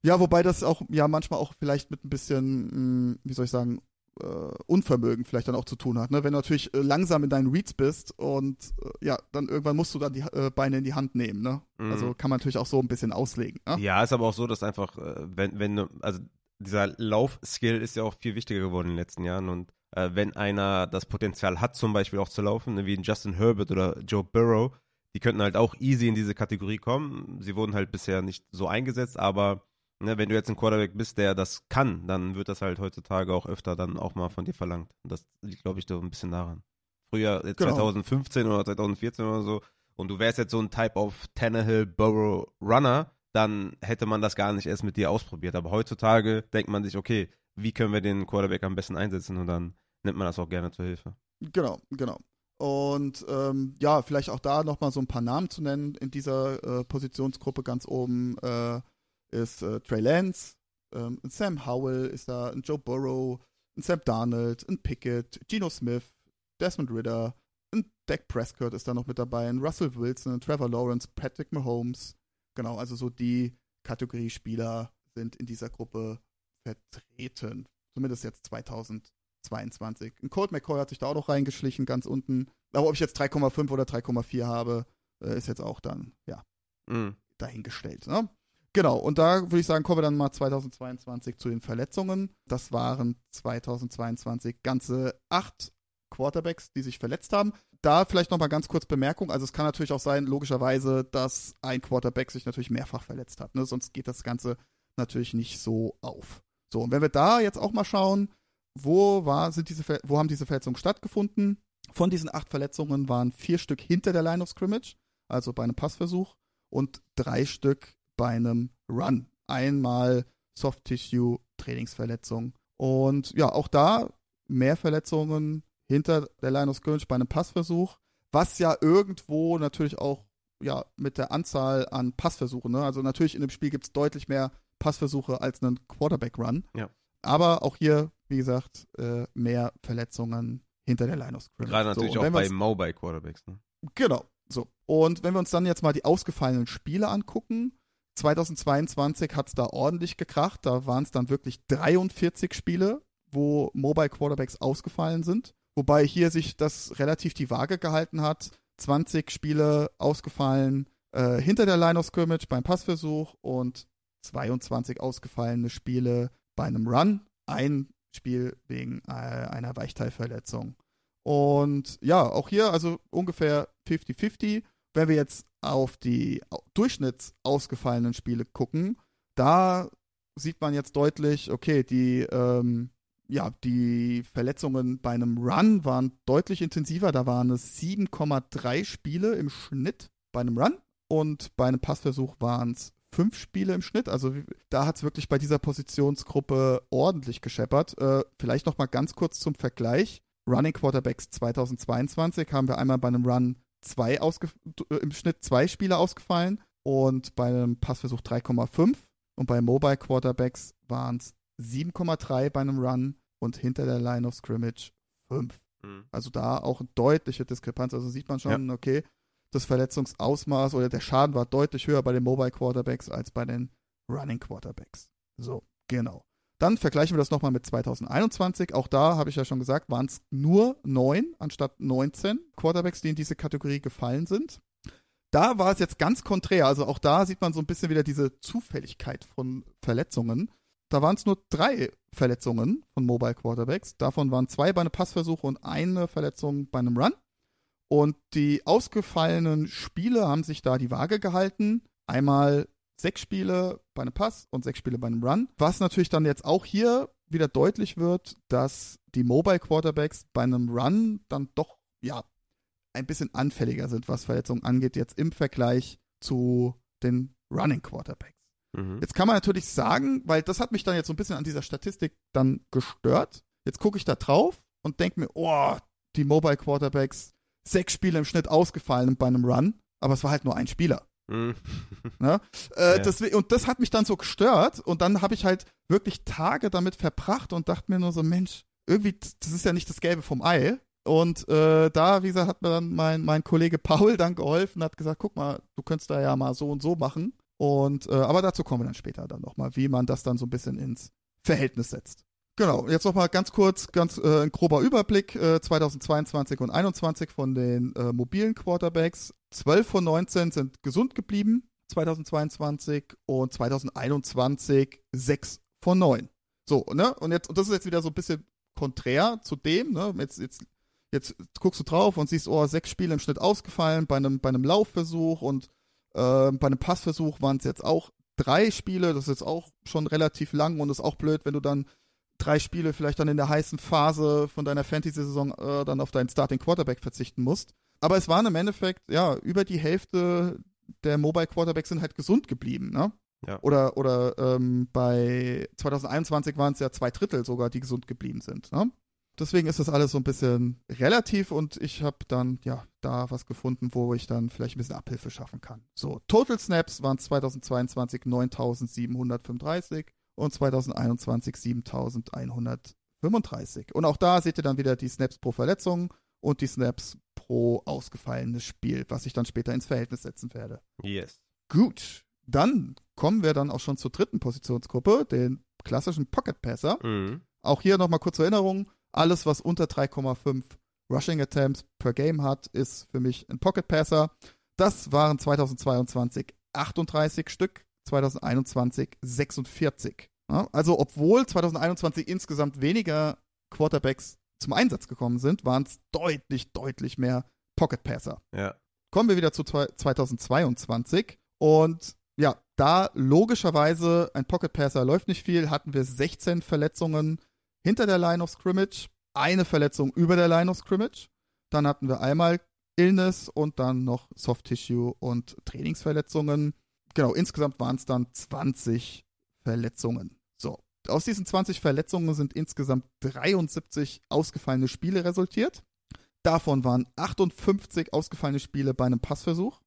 Ja, wobei das auch ja manchmal auch vielleicht mit ein bisschen, mh, hm, wie soll ich sagen, äh, Unvermögen vielleicht dann auch zu tun hat. Ne? Wenn du natürlich äh, langsam in deinen Reads bist und äh, ja, dann irgendwann musst du dann die äh, Beine in die Hand nehmen. Ne? Mhm. Also kann man natürlich auch so ein bisschen auslegen. Ne? Ja, ist aber auch so, dass einfach, äh, wenn, wenn du, also dieser Laufskill ist ja auch viel wichtiger geworden in den letzten Jahren und äh, wenn einer das Potenzial hat, zum Beispiel auch zu laufen, ne, wie ein Justin Herbert oder Joe Burrow, die könnten halt auch easy in diese Kategorie kommen. Sie wurden halt bisher nicht so eingesetzt, aber ne, wenn du jetzt ein Quarterback bist, der das kann, dann wird das halt heutzutage auch öfter dann auch mal von dir verlangt. Und das liegt, glaube ich, so ein bisschen daran. Früher, genau. 2015 oder 2014 oder so, und du wärst jetzt so ein Type of Tannehill Burrow Runner, dann hätte man das gar nicht erst mit dir ausprobiert. Aber heutzutage denkt man sich, okay, wie können wir den Quarterback am besten einsetzen und dann nimmt man das auch gerne zur Hilfe. Genau, genau. Und ähm, ja, vielleicht auch da nochmal so ein paar Namen zu nennen. In dieser äh, Positionsgruppe ganz oben äh, ist äh, Trey Lance, ähm, Sam Howell ist da, ein Joe Burrow, ein Sam Darnold, ein Pickett, Geno Smith, Desmond Ritter, ein Dak Prescott ist da noch mit dabei, ein Russell Wilson, ein Trevor Lawrence, Patrick Mahomes, Genau, also so die Kategorie Spieler sind in dieser Gruppe vertreten. Zumindest jetzt 2022. Ein Colt McCoy hat sich da auch noch reingeschlichen, ganz unten. Aber ob ich jetzt 3,5 oder 3,4 habe, äh, ist jetzt auch dann, ja, mhm. dahingestellt. Ne? Genau, und da würde ich sagen, kommen wir dann mal 2022 zu den Verletzungen. Das waren 2022 ganze acht Quarterbacks, die sich verletzt haben da vielleicht nochmal ganz kurz Bemerkung. Also es kann natürlich auch sein, logischerweise, dass ein Quarterback sich natürlich mehrfach verletzt hat. Ne? Sonst geht das Ganze natürlich nicht so auf. So, und wenn wir da jetzt auch mal schauen, wo, war, sind diese, wo haben diese Verletzungen stattgefunden? Von diesen acht Verletzungen waren vier Stück hinter der Line of Scrimmage, also bei einem Passversuch, und drei Stück bei einem Run. Einmal Soft Tissue Trainingsverletzung. Und ja, auch da mehr Verletzungen hinter der of Scrimmage bei einem Passversuch, was ja irgendwo natürlich auch ja, mit der Anzahl an Passversuchen, ne? also natürlich in dem Spiel gibt es deutlich mehr Passversuche als einen Quarterback-Run. Ja. Aber auch hier, wie gesagt, äh, mehr Verletzungen hinter der Line of Scrimmage. Gerade natürlich so, auch bei Mobile Quarterbacks. Ne? Genau. So. Und wenn wir uns dann jetzt mal die ausgefallenen Spiele angucken, 2022 hat es da ordentlich gekracht. Da waren es dann wirklich 43 Spiele, wo Mobile Quarterbacks ausgefallen sind. Wobei hier sich das relativ die Waage gehalten hat. 20 Spiele ausgefallen äh, hinter der Line of Scrimmage beim Passversuch und 22 ausgefallene Spiele bei einem Run. Ein Spiel wegen äh, einer Weichteilverletzung. Und ja, auch hier also ungefähr 50-50. Wenn wir jetzt auf die durchschnittsausgefallenen Spiele gucken, da sieht man jetzt deutlich, okay, die ähm, ja, die Verletzungen bei einem Run waren deutlich intensiver. Da waren es 7,3 Spiele im Schnitt bei einem Run und bei einem Passversuch waren es fünf Spiele im Schnitt. Also da hat es wirklich bei dieser Positionsgruppe ordentlich gescheppert. Äh, vielleicht noch mal ganz kurz zum Vergleich. Running Quarterbacks 2022 haben wir einmal bei einem Run zwei äh, im Schnitt zwei Spiele ausgefallen und bei einem Passversuch 3,5 und bei Mobile Quarterbacks waren es 7,3 bei einem Run und hinter der Line of Scrimmage 5. Mhm. Also da auch eine deutliche Diskrepanz. Also sieht man schon, ja. okay, das Verletzungsausmaß oder der Schaden war deutlich höher bei den Mobile Quarterbacks als bei den Running Quarterbacks. So, genau. Dann vergleichen wir das nochmal mit 2021. Auch da habe ich ja schon gesagt, waren es nur neun anstatt 19 Quarterbacks, die in diese Kategorie gefallen sind. Da war es jetzt ganz konträr. Also auch da sieht man so ein bisschen wieder diese Zufälligkeit von Verletzungen. Da waren es nur drei Verletzungen von Mobile Quarterbacks. Davon waren zwei bei einem Passversuch und eine Verletzung bei einem Run. Und die ausgefallenen Spiele haben sich da die Waage gehalten. Einmal sechs Spiele bei einem Pass und sechs Spiele bei einem Run. Was natürlich dann jetzt auch hier wieder deutlich wird, dass die Mobile Quarterbacks bei einem Run dann doch, ja, ein bisschen anfälliger sind, was Verletzungen angeht, jetzt im Vergleich zu den Running Quarterbacks. Mhm. Jetzt kann man natürlich sagen, weil das hat mich dann jetzt so ein bisschen an dieser Statistik dann gestört. Jetzt gucke ich da drauf und denke mir, oh, die Mobile Quarterbacks sechs Spiele im Schnitt ausgefallen bei einem Run, aber es war halt nur ein Spieler. Mhm. Ne? Äh, Ja. das, und das hat mich dann so gestört und dann habe ich halt wirklich Tage damit verbracht und dachte mir nur so, Mensch, irgendwie, das ist ja nicht das Gelbe vom Ei. Und äh, da, wie gesagt, hat mir dann mein, mein Kollege Paul dann geholfen, hat gesagt, guck mal, du könntest da ja mal so und so machen. Und äh, aber dazu kommen wir dann später dann nochmal, wie man das dann so ein bisschen ins Verhältnis setzt. Genau, jetzt nochmal ganz kurz, ganz äh, ein grober Überblick, äh, 2022 und 2021 von den äh, mobilen Quarterbacks. 12 von 19 sind gesund geblieben, 2022 und 2021 6 von 9. So, ne? Und jetzt, und das ist jetzt wieder so ein bisschen konträr zu dem, ne? Jetzt, jetzt, jetzt guckst du drauf und siehst, oh, sechs Spiele im Schnitt ausgefallen bei einem, bei einem Laufversuch und äh, bei einem Passversuch waren es jetzt auch drei Spiele, das ist jetzt auch schon relativ lang und ist auch blöd, wenn du dann drei Spiele vielleicht dann in der heißen Phase von deiner Fantasy-Saison äh, dann auf deinen Starting Quarterback verzichten musst. Aber es waren im Endeffekt, ja, über die Hälfte der Mobile Quarterbacks sind halt gesund geblieben, ne? Ja. Oder, oder ähm, bei 2021 waren es ja zwei Drittel sogar, die gesund geblieben sind. Ne? Deswegen ist das alles so ein bisschen relativ und ich habe dann ja da was gefunden, wo ich dann vielleicht ein bisschen Abhilfe schaffen kann. So, Total Snaps waren 2022 9735 und 2021 7135. Und auch da seht ihr dann wieder die Snaps pro Verletzung und die Snaps pro ausgefallenes Spiel, was ich dann später ins Verhältnis setzen werde. Yes. Gut, dann kommen wir dann auch schon zur dritten Positionsgruppe, den klassischen Pocket Passer. Mhm. Auch hier nochmal kurze Erinnerung, alles was unter 3,5 Rushing Attempts per Game hat, ist für mich ein Pocket Passer. Das waren 2022 38 Stück, 2021 46. Ja, also obwohl 2021 insgesamt weniger Quarterbacks zum Einsatz gekommen sind, waren es deutlich, deutlich mehr Pocket Passer. Ja. Kommen wir wieder zu zwei- 2022 und ja, da logischerweise ein Pocket Passer läuft nicht viel, hatten wir 16 Verletzungen hinter der Line of Scrimmage, eine Verletzung über der Line of Scrimmage, dann hatten wir einmal Illness und dann noch Soft Tissue und Trainingsverletzungen. Genau, insgesamt waren es dann 20 Verletzungen. So, aus diesen 20 Verletzungen sind insgesamt 73 ausgefallene Spiele resultiert. Davon waren 58 ausgefallene Spiele bei einem Passversuch,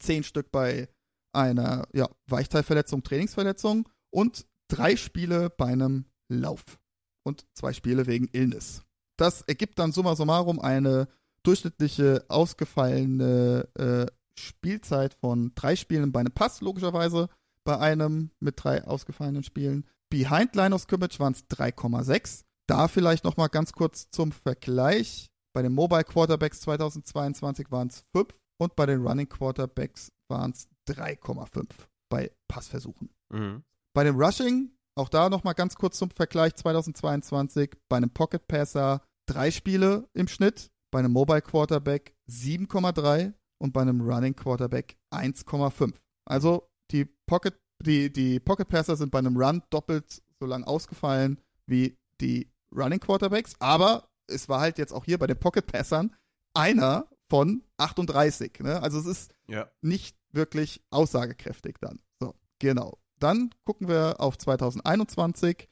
10 Stück bei einer ja, Weichteilverletzung, Trainingsverletzung und drei Spiele bei einem Lauf und zwei Spiele wegen Illness. Das ergibt dann summa summarum eine durchschnittliche ausgefallene äh, Spielzeit von drei Spielen bei einem Pass, logischerweise, bei einem mit drei ausgefallenen Spielen. Behind Line of Scrimmage waren es 3,6. Da vielleicht nochmal ganz kurz zum Vergleich. Bei den Mobile Quarterbacks 2022 waren es 5 und bei den Running Quarterbacks waren es 3,5 bei Passversuchen. Mhm. Bei dem Rushing, auch da nochmal ganz kurz zum Vergleich 2022, bei einem Pocket Passer drei Spiele im Schnitt, bei einem Mobile Quarterback 7,3 und bei einem Running Quarterback 1,5. Also die Pocket, die, die Pocket Passer sind bei einem Run doppelt so lang ausgefallen wie die Running Quarterbacks, aber es war halt jetzt auch hier bei den Pocket Passern einer von 38. Ne? Also es ist Ja. nicht wirklich aussagekräftig dann. So, genau. Dann gucken wir auf 2021.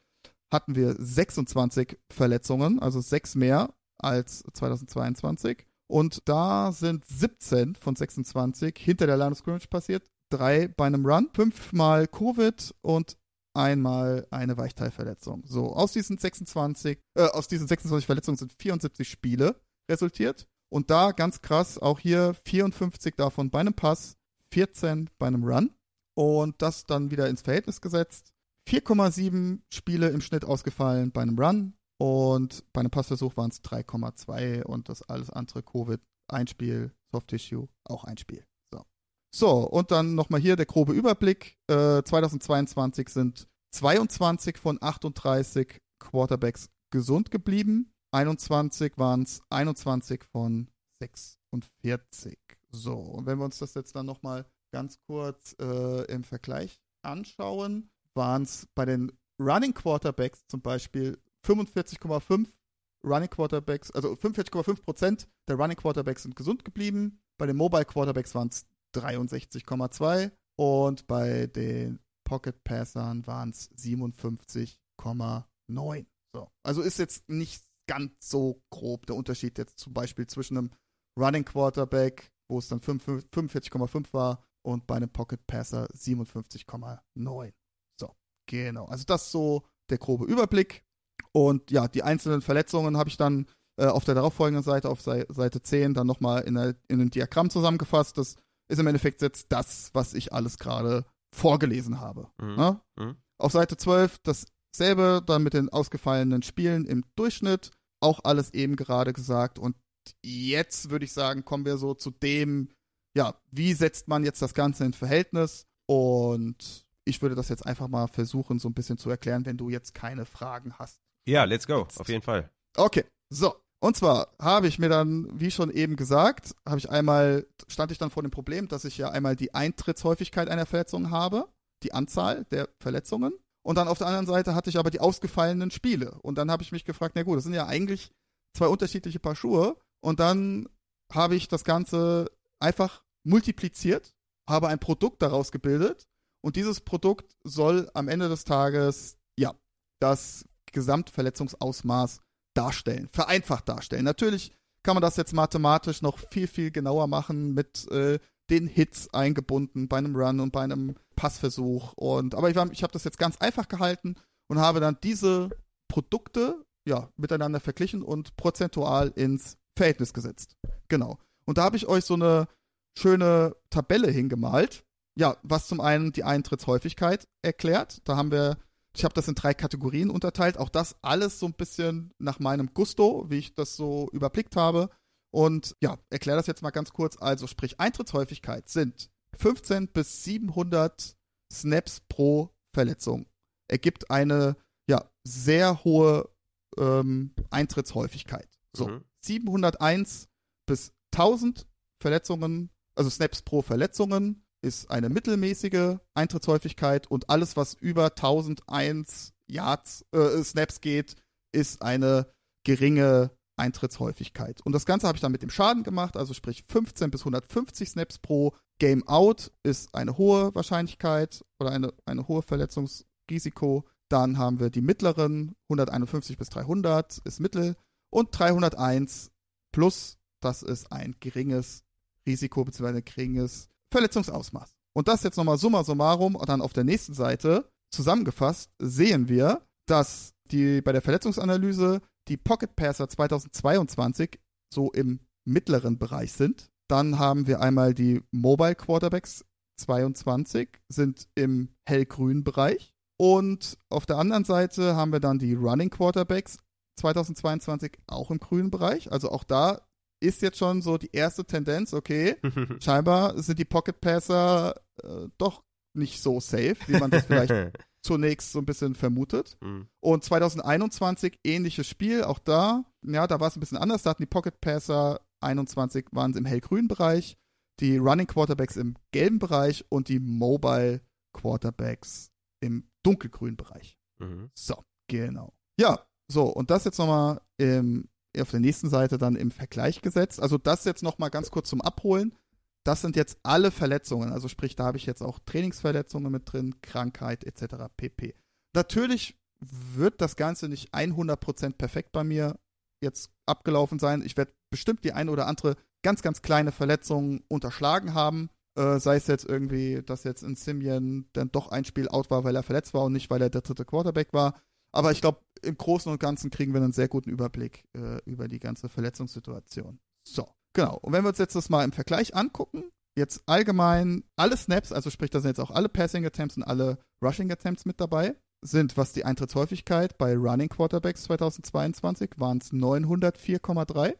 Hatten wir 26 Verletzungen, also sechs mehr als 2022. Und da sind 17 von 26 hinter der Line of Scrimmage passiert. Drei bei einem Run, fünfmal Covid und einmal eine Weichteilverletzung. So, aus diesen 26, äh, aus diesen 26 Verletzungen sind 74 Spiele resultiert. Und da ganz krass, auch hier 54 davon bei einem Pass, 14 bei einem Run. Und das dann wieder ins Verhältnis gesetzt. 4,7 Spiele im Schnitt ausgefallen bei einem Run. Und bei einem Passversuch waren es 3,2 und das alles andere Covid ein Spiel, Soft Tissue auch ein Spiel. So, so und dann nochmal hier der grobe Überblick. Äh, 2022 sind 22 von 38 Quarterbacks gesund geblieben. 21 waren es 21 von 46. So, und wenn wir uns das jetzt dann nochmal ganz kurz äh, im Vergleich anschauen, waren es bei den Running Quarterbacks zum Beispiel 45,5 Running Quarterbacks, also 45,5 Prozent der Running Quarterbacks sind gesund geblieben. Bei den Mobile Quarterbacks waren es 63,2 und bei den Pocket Passern waren es 57,9. So. Also ist jetzt nicht ganz so grob der Unterschied jetzt zum Beispiel zwischen einem Running Quarterback, wo es dann 45,5 war und bei einem Pocket Passer 57,9. So, genau. Also das ist so der grobe Überblick. Und ja, die einzelnen Verletzungen habe ich dann äh, auf der darauffolgenden Seite, auf Seite 10, dann nochmal in, in einem Diagramm zusammengefasst. Das ist im Endeffekt jetzt das, was ich alles gerade vorgelesen habe. Mhm. Ne? Mhm. Auf Seite 12 dasselbe, dann mit den ausgefallenen Spielen im Durchschnitt. Auch alles eben gerade gesagt. Und jetzt würde ich sagen, kommen wir so zu dem, ja, wie setzt man jetzt das Ganze in Verhältnis? Und ich würde das jetzt einfach mal versuchen, so ein bisschen zu erklären, wenn du jetzt keine Fragen hast. Ja, let's go, auf jeden Fall. Okay, so. Und zwar habe ich mir dann, wie schon eben gesagt, habe ich einmal, stand ich dann vor dem Problem, dass ich ja einmal die Eintrittshäufigkeit einer Verletzung habe, die Anzahl der Verletzungen. Und dann auf der anderen Seite hatte ich aber die ausgefallenen Spiele. Und dann habe ich mich gefragt, na gut, das sind ja eigentlich zwei unterschiedliche Paar Schuhe. Und dann habe ich das Ganze einfach multipliziert, habe ein Produkt daraus gebildet und dieses Produkt soll am Ende des Tages, ja, das Gesamtverletzungsausmaß darstellen, vereinfacht darstellen. Natürlich kann man das jetzt mathematisch noch viel, viel genauer machen mit äh, den Hits eingebunden bei einem Run und bei einem Passversuch. Und, aber ich, ich habe das jetzt ganz einfach gehalten und habe dann diese Produkte ja, miteinander verglichen und prozentual ins Verhältnis gesetzt. Genau. Und da habe ich euch so eine schöne Tabelle hingemalt. Ja, was zum einen die Eintrittshäufigkeit erklärt. Da haben wir, ich habe das in drei Kategorien unterteilt. Auch das alles so ein bisschen nach meinem Gusto, wie ich das so überblickt habe. Und ja, erkläre das jetzt mal ganz kurz. Also, sprich, Eintrittshäufigkeit sind 15 bis 700 Snaps pro Verletzung. Ergibt eine, ja, sehr hohe ähm, Eintrittshäufigkeit. So, mhm. 701 bis 1000 Verletzungen, also Snaps pro Verletzungen, ist eine mittelmäßige Eintrittshäufigkeit und alles, was über 1001 Yards, äh, Snaps geht, ist eine geringe Eintrittshäufigkeit. Und das Ganze habe ich dann mit dem Schaden gemacht, also sprich 15 bis 150 Snaps pro Game Out ist eine hohe Wahrscheinlichkeit oder eine, eine hohe Verletzungsrisiko. Dann haben wir die mittleren, 151 bis 300 ist mittel und 301 plus, das ist ein geringes Risiko bzw. geringes Verletzungsausmaß. Und das jetzt nochmal summa summarum und dann auf der nächsten Seite zusammengefasst sehen wir, dass die bei der Verletzungsanalyse die Pocket Passer 2022 so im mittleren Bereich sind. Dann haben wir einmal die Mobile Quarterbacks 22 sind im hellgrünen Bereich. Und auf der anderen Seite haben wir dann die Running Quarterbacks 2022 auch im grünen Bereich. Also auch da ist jetzt schon so die erste Tendenz, okay, scheinbar sind die Pocket Passer äh, doch nicht so safe, wie man das vielleicht zunächst so ein bisschen vermutet. Mhm. Und 2021 ähnliches Spiel, auch da, ja, da war es ein bisschen anders. Da hatten die Pocket Passer 21 waren im hellgrünen Bereich, die Running Quarterbacks im gelben Bereich und die Mobile Quarterbacks im dunkelgrünen Bereich. Mhm. So, genau. Ja, so, und das jetzt nochmal im, auf der nächsten Seite dann im Vergleich gesetzt. Also das jetzt nochmal ganz kurz zum Abholen. Das sind jetzt alle Verletzungen. Also sprich, da habe ich jetzt auch Trainingsverletzungen mit drin, Krankheit etc. pp. Natürlich wird das Ganze nicht 100% perfekt bei mir jetzt abgelaufen sein. Ich werde bestimmt die eine oder andere ganz, ganz kleine Verletzung unterschlagen haben. Äh, sei es jetzt irgendwie, dass jetzt in Simeon dann doch ein Spiel out war, weil er verletzt war und nicht, weil er der dritte Quarterback war. Aber ich glaube, im Großen und Ganzen kriegen wir einen sehr guten Überblick äh, über die ganze Verletzungssituation. So, genau. Und wenn wir uns jetzt das mal im Vergleich angucken, jetzt allgemein alle Snaps, also sprich, da sind jetzt auch alle Passing Attempts und alle Rushing Attempts mit dabei, sind, was die Eintrittshäufigkeit bei Running Quarterbacks 2022 waren es 904,3.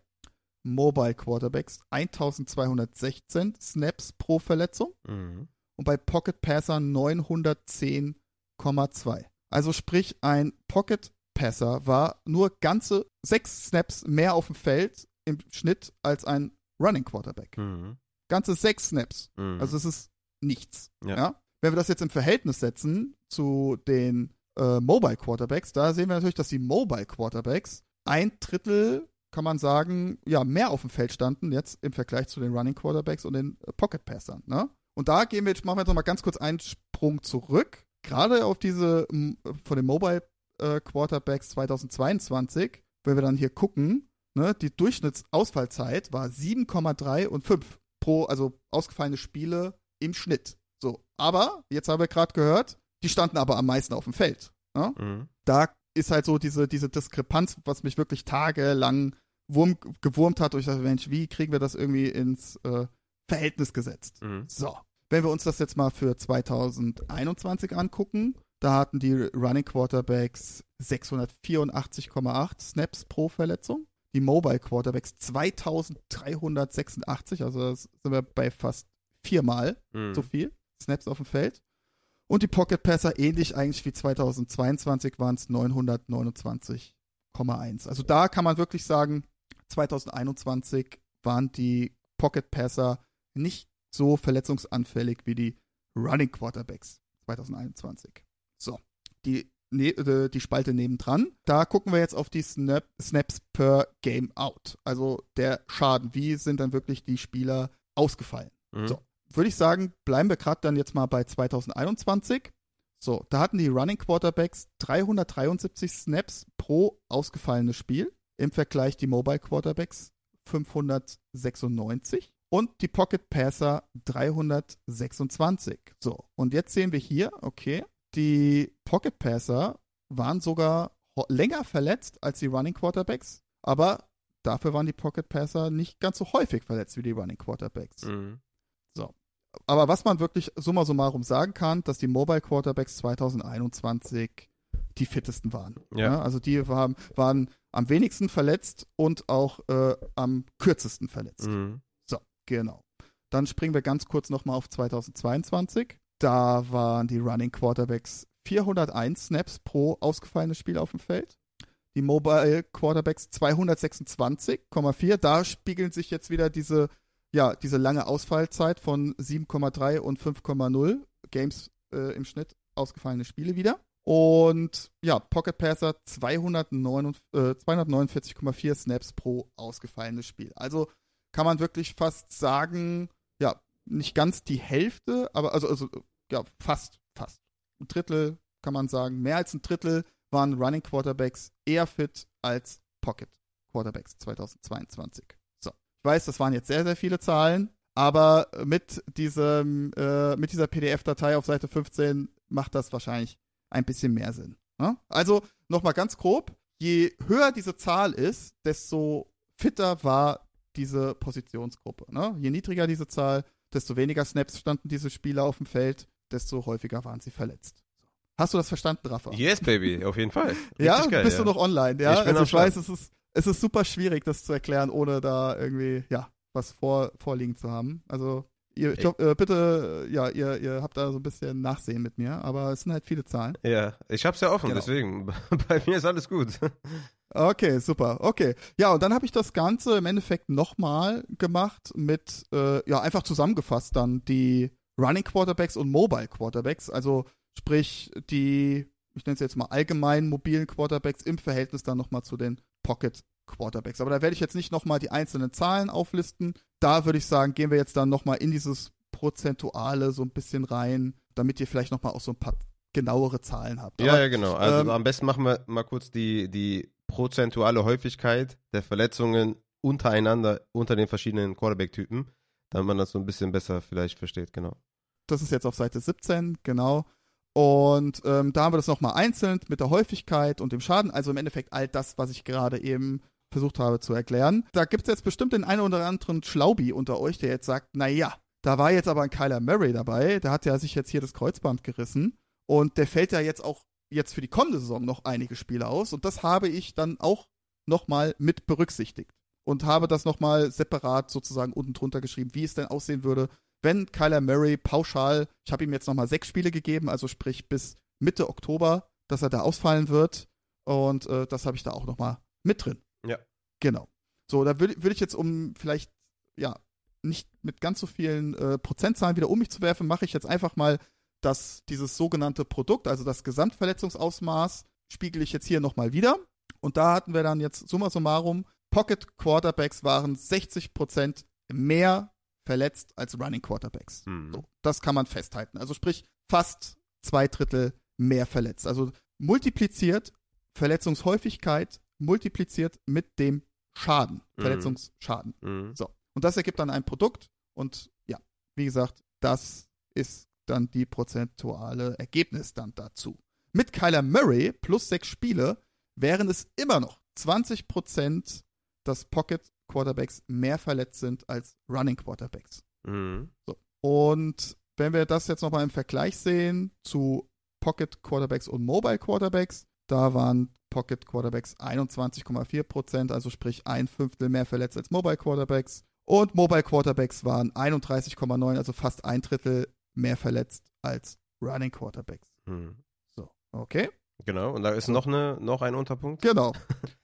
Mobile Quarterbacks 1216 Snaps pro Verletzung. Mhm. Und bei Pocket Passer 910,2. Also sprich, ein Pocket Passer war nur ganze sechs Snaps mehr auf dem Feld im Schnitt als ein Running Quarterback. Mhm. Ganze sechs Snaps. Mhm. Also es ist nichts. Ja. ja. Wenn wir das jetzt im Verhältnis setzen zu den äh, Mobile Quarterbacks, da sehen wir natürlich, dass die Mobile Quarterbacks ein Drittel, kann man sagen, ja, mehr auf dem Feld standen jetzt im Vergleich zu den Running Quarterbacks und den äh, Pocket Passern. Ne? Und da gehen wir jetzt, machen wir jetzt nochmal ganz kurz einen Sprung zurück gerade auf diese von den Mobile äh, Quarterbacks 2022, wenn wir dann hier gucken, ne, die Durchschnittsausfallzeit war 7,3 und 5 pro, also ausgefallene Spiele im Schnitt. So, aber, jetzt haben wir gerade gehört, die standen aber am meisten auf dem Feld. Ne? Mhm. Da ist halt so diese, diese Diskrepanz, was mich wirklich tagelang wurm, gewurmt hat. Und ich dachte, Mensch, wie kriegen wir das irgendwie ins äh, Verhältnis gesetzt? Mhm. So, wenn wir uns das jetzt mal für 2021 angucken, da hatten die Running Quarterbacks 684,8 Snaps pro Verletzung. Die Mobile Quarterbacks 2386, also sind wir bei fast viermal Mhm. so viel Snaps auf dem Feld. Und die Pocket Passer ähnlich eigentlich wie 2022 waren es 929,1. Also da kann man wirklich sagen, 2021 waren die Pocket Passer nicht so verletzungsanfällig wie die Running Quarterbacks 2021. So, die, ne, äh, die Spalte nebendran. Da gucken wir jetzt auf die Snap, Snaps per Game Out. Also der Schaden. Wie sind dann wirklich die Spieler ausgefallen? Mhm. So. Würde ich sagen, bleiben wir gerade dann jetzt mal bei 2021. So, da hatten die Running Quarterbacks 373 Snaps pro ausgefallenes Spiel. Im Vergleich die Mobile Quarterbacks 596 und die Pocket Passer 326. So, und jetzt sehen wir hier, okay, die Pocket Passer waren sogar länger verletzt als die Running Quarterbacks, aber dafür waren die Pocket Passer nicht ganz so häufig verletzt wie die Running Quarterbacks. Mhm. Aber was man wirklich summa summarum sagen kann, dass die Mobile Quarterbacks 2021 die fittesten waren. Ja. also die waren, waren am wenigsten verletzt und auch äh, am kürzesten verletzt. Mhm. So, genau. Dann springen wir ganz kurz nochmal auf 2022. Da waren die Running Quarterbacks 401 Snaps pro ausgefallenes Spiel auf dem Feld. Die Mobile Quarterbacks 226,4. Da spiegeln sich jetzt wieder diese, ja, diese lange Ausfallzeit von 7,3 und 5,0 Games äh, im Schnitt ausgefallene Spiele wieder. Und ja, Pocket Passer 209 äh, 249,4 Snaps pro ausgefallenes Spiel. Also kann man wirklich fast sagen, ja, nicht ganz die Hälfte, aber also, also ja, fast, fast. Ein Drittel kann man sagen, mehr als ein Drittel waren Running Quarterbacks eher fit als Pocket Quarterbacks 2022. So. Ich weiß, das waren jetzt sehr, sehr viele Zahlen, aber mit diesem, äh, mit dieser PDF-Datei auf Seite 15 macht das wahrscheinlich ein bisschen mehr Sinn. Ne? Also, nochmal ganz grob, je höher diese Zahl ist, desto fitter war diese Positionsgruppe. Ne? Je niedriger diese Zahl, desto weniger Snaps standen diese Spieler auf dem Feld, desto häufiger waren sie verletzt. Hast du das verstanden, Rafa? Yes, Baby, auf jeden Fall. Richtig ja, geil, bist ja. du noch online? Ja, Ich also ich weiß, es ist, es ist super schwierig, das zu erklären, ohne da irgendwie, ja, was vor, vorliegen zu haben. Also, ihr, glaub, äh, bitte, ja, ihr, ihr habt da so ein bisschen Nachsehen mit mir, aber es sind halt viele Zahlen. Ja, ich hab's ja offen, Genau. deswegen. Bei mir ist alles gut. Okay, super. Okay. Ja, und dann habe ich das Ganze im Endeffekt nochmal gemacht mit, äh, ja, einfach zusammengefasst dann die Running Quarterbacks und Mobile Quarterbacks. Also sprich die, ich nenne es jetzt mal allgemein mobilen Quarterbacks im Verhältnis dann nochmal zu den Pocket Quarterbacks. Aber da werde ich jetzt nicht nochmal die einzelnen Zahlen auflisten. Da würde ich sagen, gehen wir jetzt dann nochmal in dieses Prozentuale so ein bisschen rein, damit ihr vielleicht nochmal auch so ein paar genauere Zahlen habt. ja, Aber ja, genau. Also ähm, am besten machen wir mal kurz die, die prozentuale Häufigkeit der Verletzungen untereinander, unter den verschiedenen Quarterback-Typen, damit man das so ein bisschen besser vielleicht versteht, genau. Das ist jetzt auf Seite 17, genau. Und ähm, da haben wir das nochmal einzeln mit der Häufigkeit und dem Schaden. Also im Endeffekt all das, was ich gerade eben versucht habe zu erklären. Da gibt es jetzt bestimmt den einen oder anderen Schlaubi unter euch, der jetzt sagt, naja, da war jetzt aber ein Kyler Murray dabei, der hat ja sich jetzt hier das Kreuzband gerissen und der fällt ja jetzt auch jetzt für die kommende Saison noch einige Spiele aus und das habe ich dann auch nochmal mit berücksichtigt und habe das nochmal separat sozusagen unten drunter geschrieben, wie es denn aussehen würde, wenn Kyler Murray pauschal, ich habe ihm jetzt nochmal sechs Spiele gegeben, also sprich bis Mitte Oktober, dass er da ausfallen wird. Und äh, das habe ich da auch nochmal mit drin. Ja. Genau. So, da würde würd ich jetzt, um vielleicht, ja, nicht mit ganz so vielen äh, Prozentzahlen wieder um mich zu werfen, mache ich jetzt einfach mal das, dieses sogenannte Produkt, also das Gesamtverletzungsausmaß, spiegel ich jetzt hier nochmal wieder. Und da hatten wir dann jetzt summa summarum, Pocket Quarterbacks waren 60% mehr verletzt als Running Quarterbacks. Mhm. So, das kann man festhalten. Also sprich, fast zwei Drittel mehr verletzt. Also multipliziert Verletzungshäufigkeit multipliziert mit dem Schaden, Mhm. Verletzungsschaden. Mhm. So. Und das ergibt dann ein Produkt und ja, wie gesagt, das ist dann die prozentuale Ergebnis dann dazu. Mit Kyler Murray plus sechs Spiele wären es immer noch 20%, dass Pocket Quarterbacks mehr verletzt sind als Running Quarterbacks. Mhm. Und wenn wir das jetzt nochmal im Vergleich sehen zu Pocket Quarterbacks und Mobile Quarterbacks, da waren Pocket Quarterbacks 21,4%, also sprich ein Fünftel mehr verletzt als Mobile Quarterbacks. Und Mobile Quarterbacks waren 31,9, also fast ein Drittel mehr verletzt als Running Quarterbacks. Mhm. So, okay. Genau, und da ist noch, eine, noch ein Unterpunkt. Genau.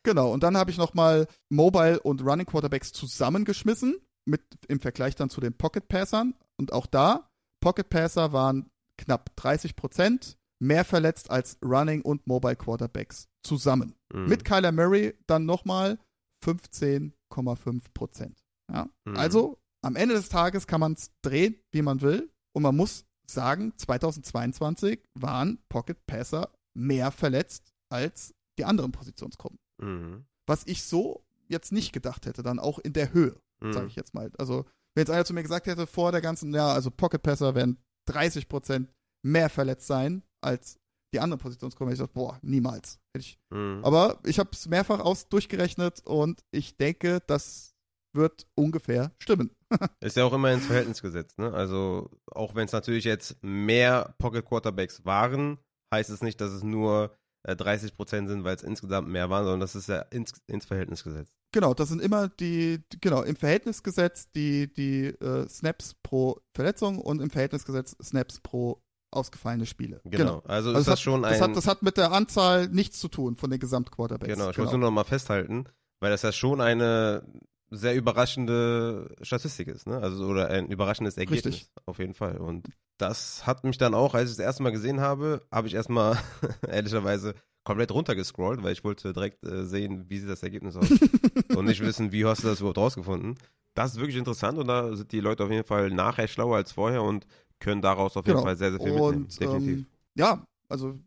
genau. Und dann habe ich nochmal Mobile und Running Quarterbacks zusammengeschmissen, mit, im Vergleich dann zu den Pocket Passern. Und auch da, Pocket Passer waren knapp 30 Prozent mehr verletzt als Running und Mobile Quarterbacks zusammen. Mhm. Mit Kyler Murray dann nochmal 15,5 Prozent. Ja? Mhm. Also am Ende des Tages kann man es drehen, wie man will. Und man muss sagen, 2022 waren Pocket Passer mehr verletzt als die anderen Positionsgruppen. Mhm. Was ich so jetzt nicht gedacht hätte, dann auch in der Höhe, Mhm. sage ich jetzt mal. Also, wenn jetzt einer zu mir gesagt hätte, vor der ganzen, ja, also Pocket Passer werden 30% mehr verletzt sein als die anderen Positionsgruppen, hätte ich gesagt, boah, niemals. Ich. Mhm. Aber ich habe es mehrfach aus durchgerechnet und ich denke, das wird ungefähr stimmen. Ist ja auch immer ins Verhältnis gesetzt, ne? Also, auch wenn es natürlich jetzt mehr Pocket Quarterbacks waren, heißt es nicht, dass es nur äh, 30% sind, weil es insgesamt mehr waren, sondern das ist ja ins, ins Verhältnis gesetzt. Genau, das sind immer die, genau, im Verhältnis gesetzt die, die äh, Snaps pro Verletzung und im Verhältnis gesetzt Snaps pro ausgefallene Spiele. Genau. Also, Also ist das hat, schon ein. das, hat, das hat mit der Anzahl nichts zu tun von den Gesamtquarterbacks. genau, ich wollte nur noch mal festhalten, weil das ja schon eine sehr überraschende Statistik ist, ne? Also, oder ein überraschendes Ergebnis. Richtig. Auf jeden Fall. Und das hat mich dann auch, als ich das erste Mal gesehen habe, habe ich erstmal ehrlicherweise komplett runtergescrollt, weil ich wollte direkt äh, sehen, wie sieht das Ergebnis aus. und nicht wissen, wie hast du das überhaupt rausgefunden. Das ist wirklich interessant und da sind die Leute auf jeden Fall nachher schlauer als vorher und können daraus auf jeden Genau. Fall sehr, sehr viel mitnehmen. Und Definitiv. ähm, ja, also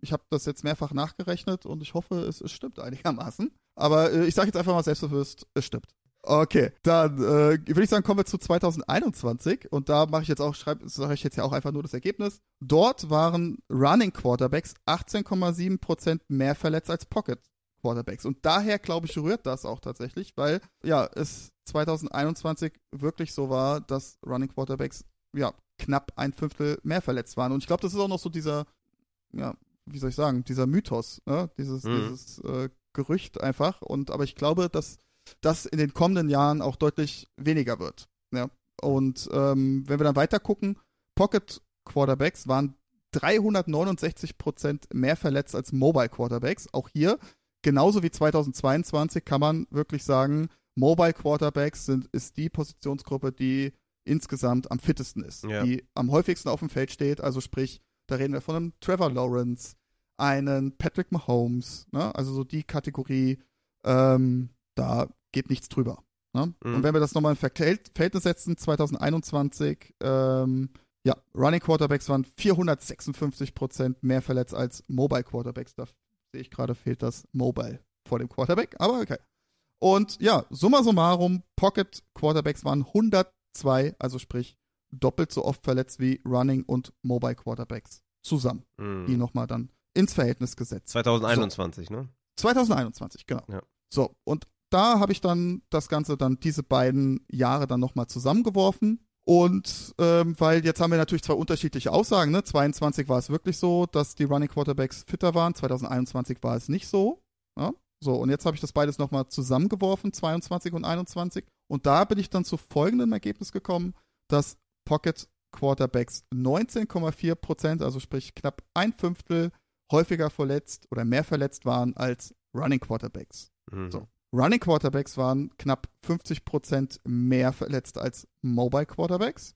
ich habe das jetzt mehrfach nachgerechnet und ich hoffe, es, es stimmt einigermaßen. Aber äh, ich sage jetzt einfach mal selbstbewusst, es stimmt. Okay, dann äh, würde ich sagen, kommen wir zu 2021 und da mache ich jetzt auch, schreibe, sage ich jetzt ja auch einfach nur das Ergebnis. Dort waren Running Quarterbacks 18,7% mehr verletzt als Pocket Quarterbacks und daher glaube ich rührt das auch tatsächlich, weil ja es 2021 wirklich so war, dass Running Quarterbacks ja knapp ein Fünftel mehr verletzt waren und ich glaube, das ist auch noch so dieser ja wie soll ich sagen, dieser Mythos, ne? dieses, Mhm. dieses äh, Gerücht einfach. Und aber ich glaube, dass das in den kommenden Jahren auch deutlich weniger wird. Ja? Und ähm, wenn wir dann weiter gucken, Pocket Quarterbacks waren 369 Prozent mehr verletzt als Mobile Quarterbacks. Auch hier, genauso wie 2022, kann man wirklich sagen, Mobile Quarterbacks sind, ist die Positionsgruppe, die insgesamt am fittesten ist, Ja. die am häufigsten auf dem Feld steht. Also sprich, da reden wir von einem Trevor Lawrence, einen Patrick Mahomes, ne? also so die Kategorie, ähm, da geht nichts drüber. Ne? Mhm. Und wenn wir das nochmal in Verhält- Verhältnis setzen, 2021, ähm, ja, Running Quarterbacks waren 456 Prozent mehr verletzt als Mobile Quarterbacks. Da sehe ich gerade, fehlt das Mobile vor dem Quarterback, aber okay. Und ja, summa summarum, Pocket Quarterbacks waren 102, also sprich doppelt so oft verletzt wie Running und Mobile Quarterbacks zusammen. Mhm. Die nochmal dann ins Verhältnis gesetzt. 2021, ne? 2021, genau. Ja. So, und da habe ich dann das Ganze dann diese beiden Jahre dann nochmal zusammengeworfen. Und ähm, weil jetzt haben wir natürlich zwei unterschiedliche Aussagen. Ne? 22 war es wirklich so, dass die Running Quarterbacks fitter waren. 2021 war es nicht so. Ja? So, und jetzt habe ich das beides nochmal zusammengeworfen, 22 und 21. Und da bin ich dann zu folgendem Ergebnis gekommen, dass Pocket Quarterbacks 19,4 Prozent, also sprich knapp ein Fünftel, häufiger verletzt oder mehr verletzt waren als Running Quarterbacks. Mhm. So. Running Quarterbacks waren knapp 50% mehr verletzt als Mobile Quarterbacks.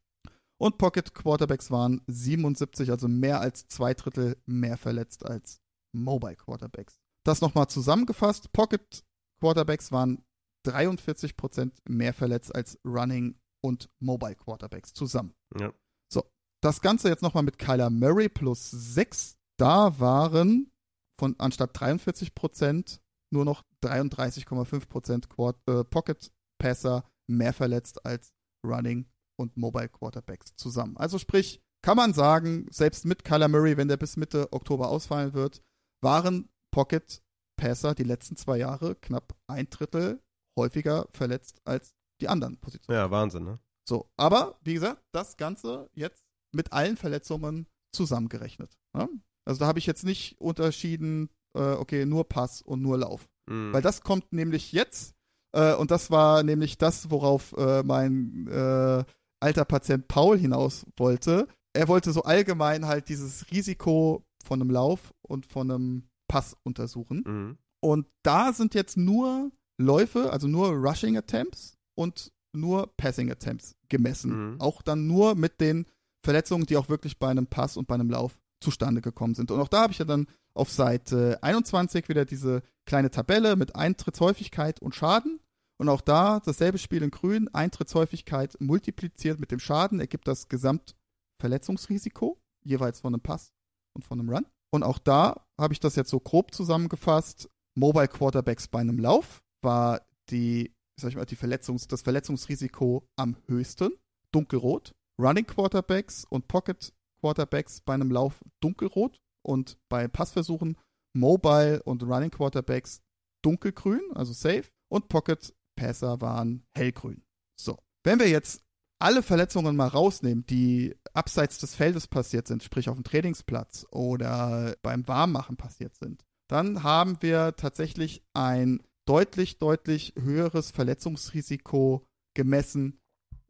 Und Pocket Quarterbacks waren 77, also mehr als zwei Drittel mehr verletzt als Mobile Quarterbacks. Das nochmal zusammengefasst. Pocket Quarterbacks waren 43% mehr verletzt als Running und Mobile Quarterbacks zusammen. Ja. So, das Ganze jetzt nochmal mit Kyler Murray plus 6. Da waren von anstatt 43% nur noch 33,5% Quad äh, Pocket Passer mehr verletzt als Running und Mobile Quarterbacks zusammen. Also sprich, kann man sagen, selbst mit Kyler Murray, wenn der bis Mitte Oktober ausfallen wird, waren Pocket Passer die letzten zwei Jahre knapp ein Drittel häufiger verletzt als die anderen Positionen. Ja, Wahnsinn, ne? So, aber wie gesagt, das Ganze jetzt mit allen Verletzungen zusammengerechnet. Ne? Also da habe ich jetzt nicht unterschieden, äh, okay, nur Pass und nur Lauf. Mhm. Weil das kommt nämlich jetzt, äh, und das war nämlich das, worauf äh, mein äh, alter Patient Paul hinaus wollte. Er wollte so allgemein halt dieses Risiko von einem Lauf und von einem Pass untersuchen. Mhm. Und da sind jetzt nur Läufe, also nur Rushing Attempts und nur Passing Attempts gemessen. Mhm. Auch dann nur mit den Verletzungen, die auch wirklich bei einem Pass und bei einem Lauf zustande gekommen sind. Und auch da habe ich ja dann auf Seite 21 wieder diese kleine Tabelle mit Eintrittshäufigkeit und Schaden. Und auch da dasselbe Spiel in Grün, Eintrittshäufigkeit multipliziert mit dem Schaden ergibt das Gesamtverletzungsrisiko, jeweils von einem Pass und von einem Run. Und auch da habe ich das jetzt so grob zusammengefasst. Mobile Quarterbacks bei einem Lauf war die, sag ich mal, die Verletzungs-, das Verletzungsrisiko am höchsten, dunkelrot. Running Quarterbacks und Pocket Quarterbacks bei einem Lauf dunkelrot und bei Passversuchen Mobile und Running Quarterbacks dunkelgrün, also safe, und Pocket Passer waren hellgrün. So. Wenn wir jetzt alle Verletzungen mal rausnehmen, die abseits des Feldes passiert sind, sprich auf dem Trainingsplatz oder beim Warmmachen passiert sind, dann haben wir tatsächlich ein deutlich, deutlich höheres Verletzungsrisiko gemessen.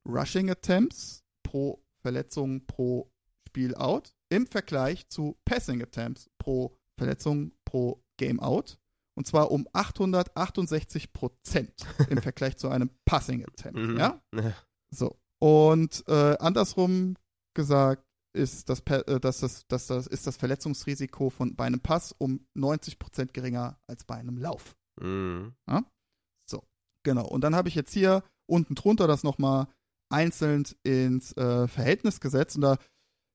Rushing Attempts pro Verletzung pro Spiel out im Vergleich zu Passing Attempts pro Verletzung pro Game out. Und zwar um 868 Prozent im Vergleich zu einem Passing Attempt. Mhm. Ja? Ja. So. Und äh, andersrum gesagt ist das, äh, dass das, dass das, ist das Verletzungsrisiko von, bei einem Pass um 90 Prozent geringer als bei einem Lauf. Mhm. So, genau. Und dann habe ich jetzt hier unten drunter das nochmal einzeln ins äh, Verhältnis gesetzt. Und da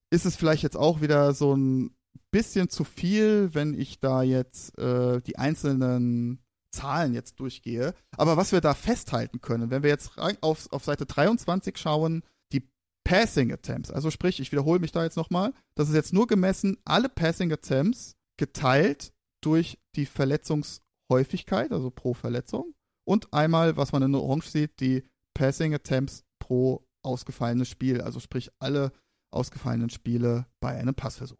ist es vielleicht jetzt auch wieder so ein bisschen zu viel, wenn ich da jetzt äh, die einzelnen Zahlen jetzt durchgehe. Aber was wir da festhalten können, wenn wir jetzt auf, auf Seite 23 schauen, die Passing Attempts, also sprich, ich wiederhole mich da jetzt nochmal, das ist jetzt nur gemessen, alle Passing Attempts geteilt durch die Verletzungshäufigkeit, also pro Verletzung, und einmal, was man in Orange sieht, die Passing Attempts pro ausgefallenes Spiel, also sprich alle ausgefallenen Spiele bei einem Passversuch.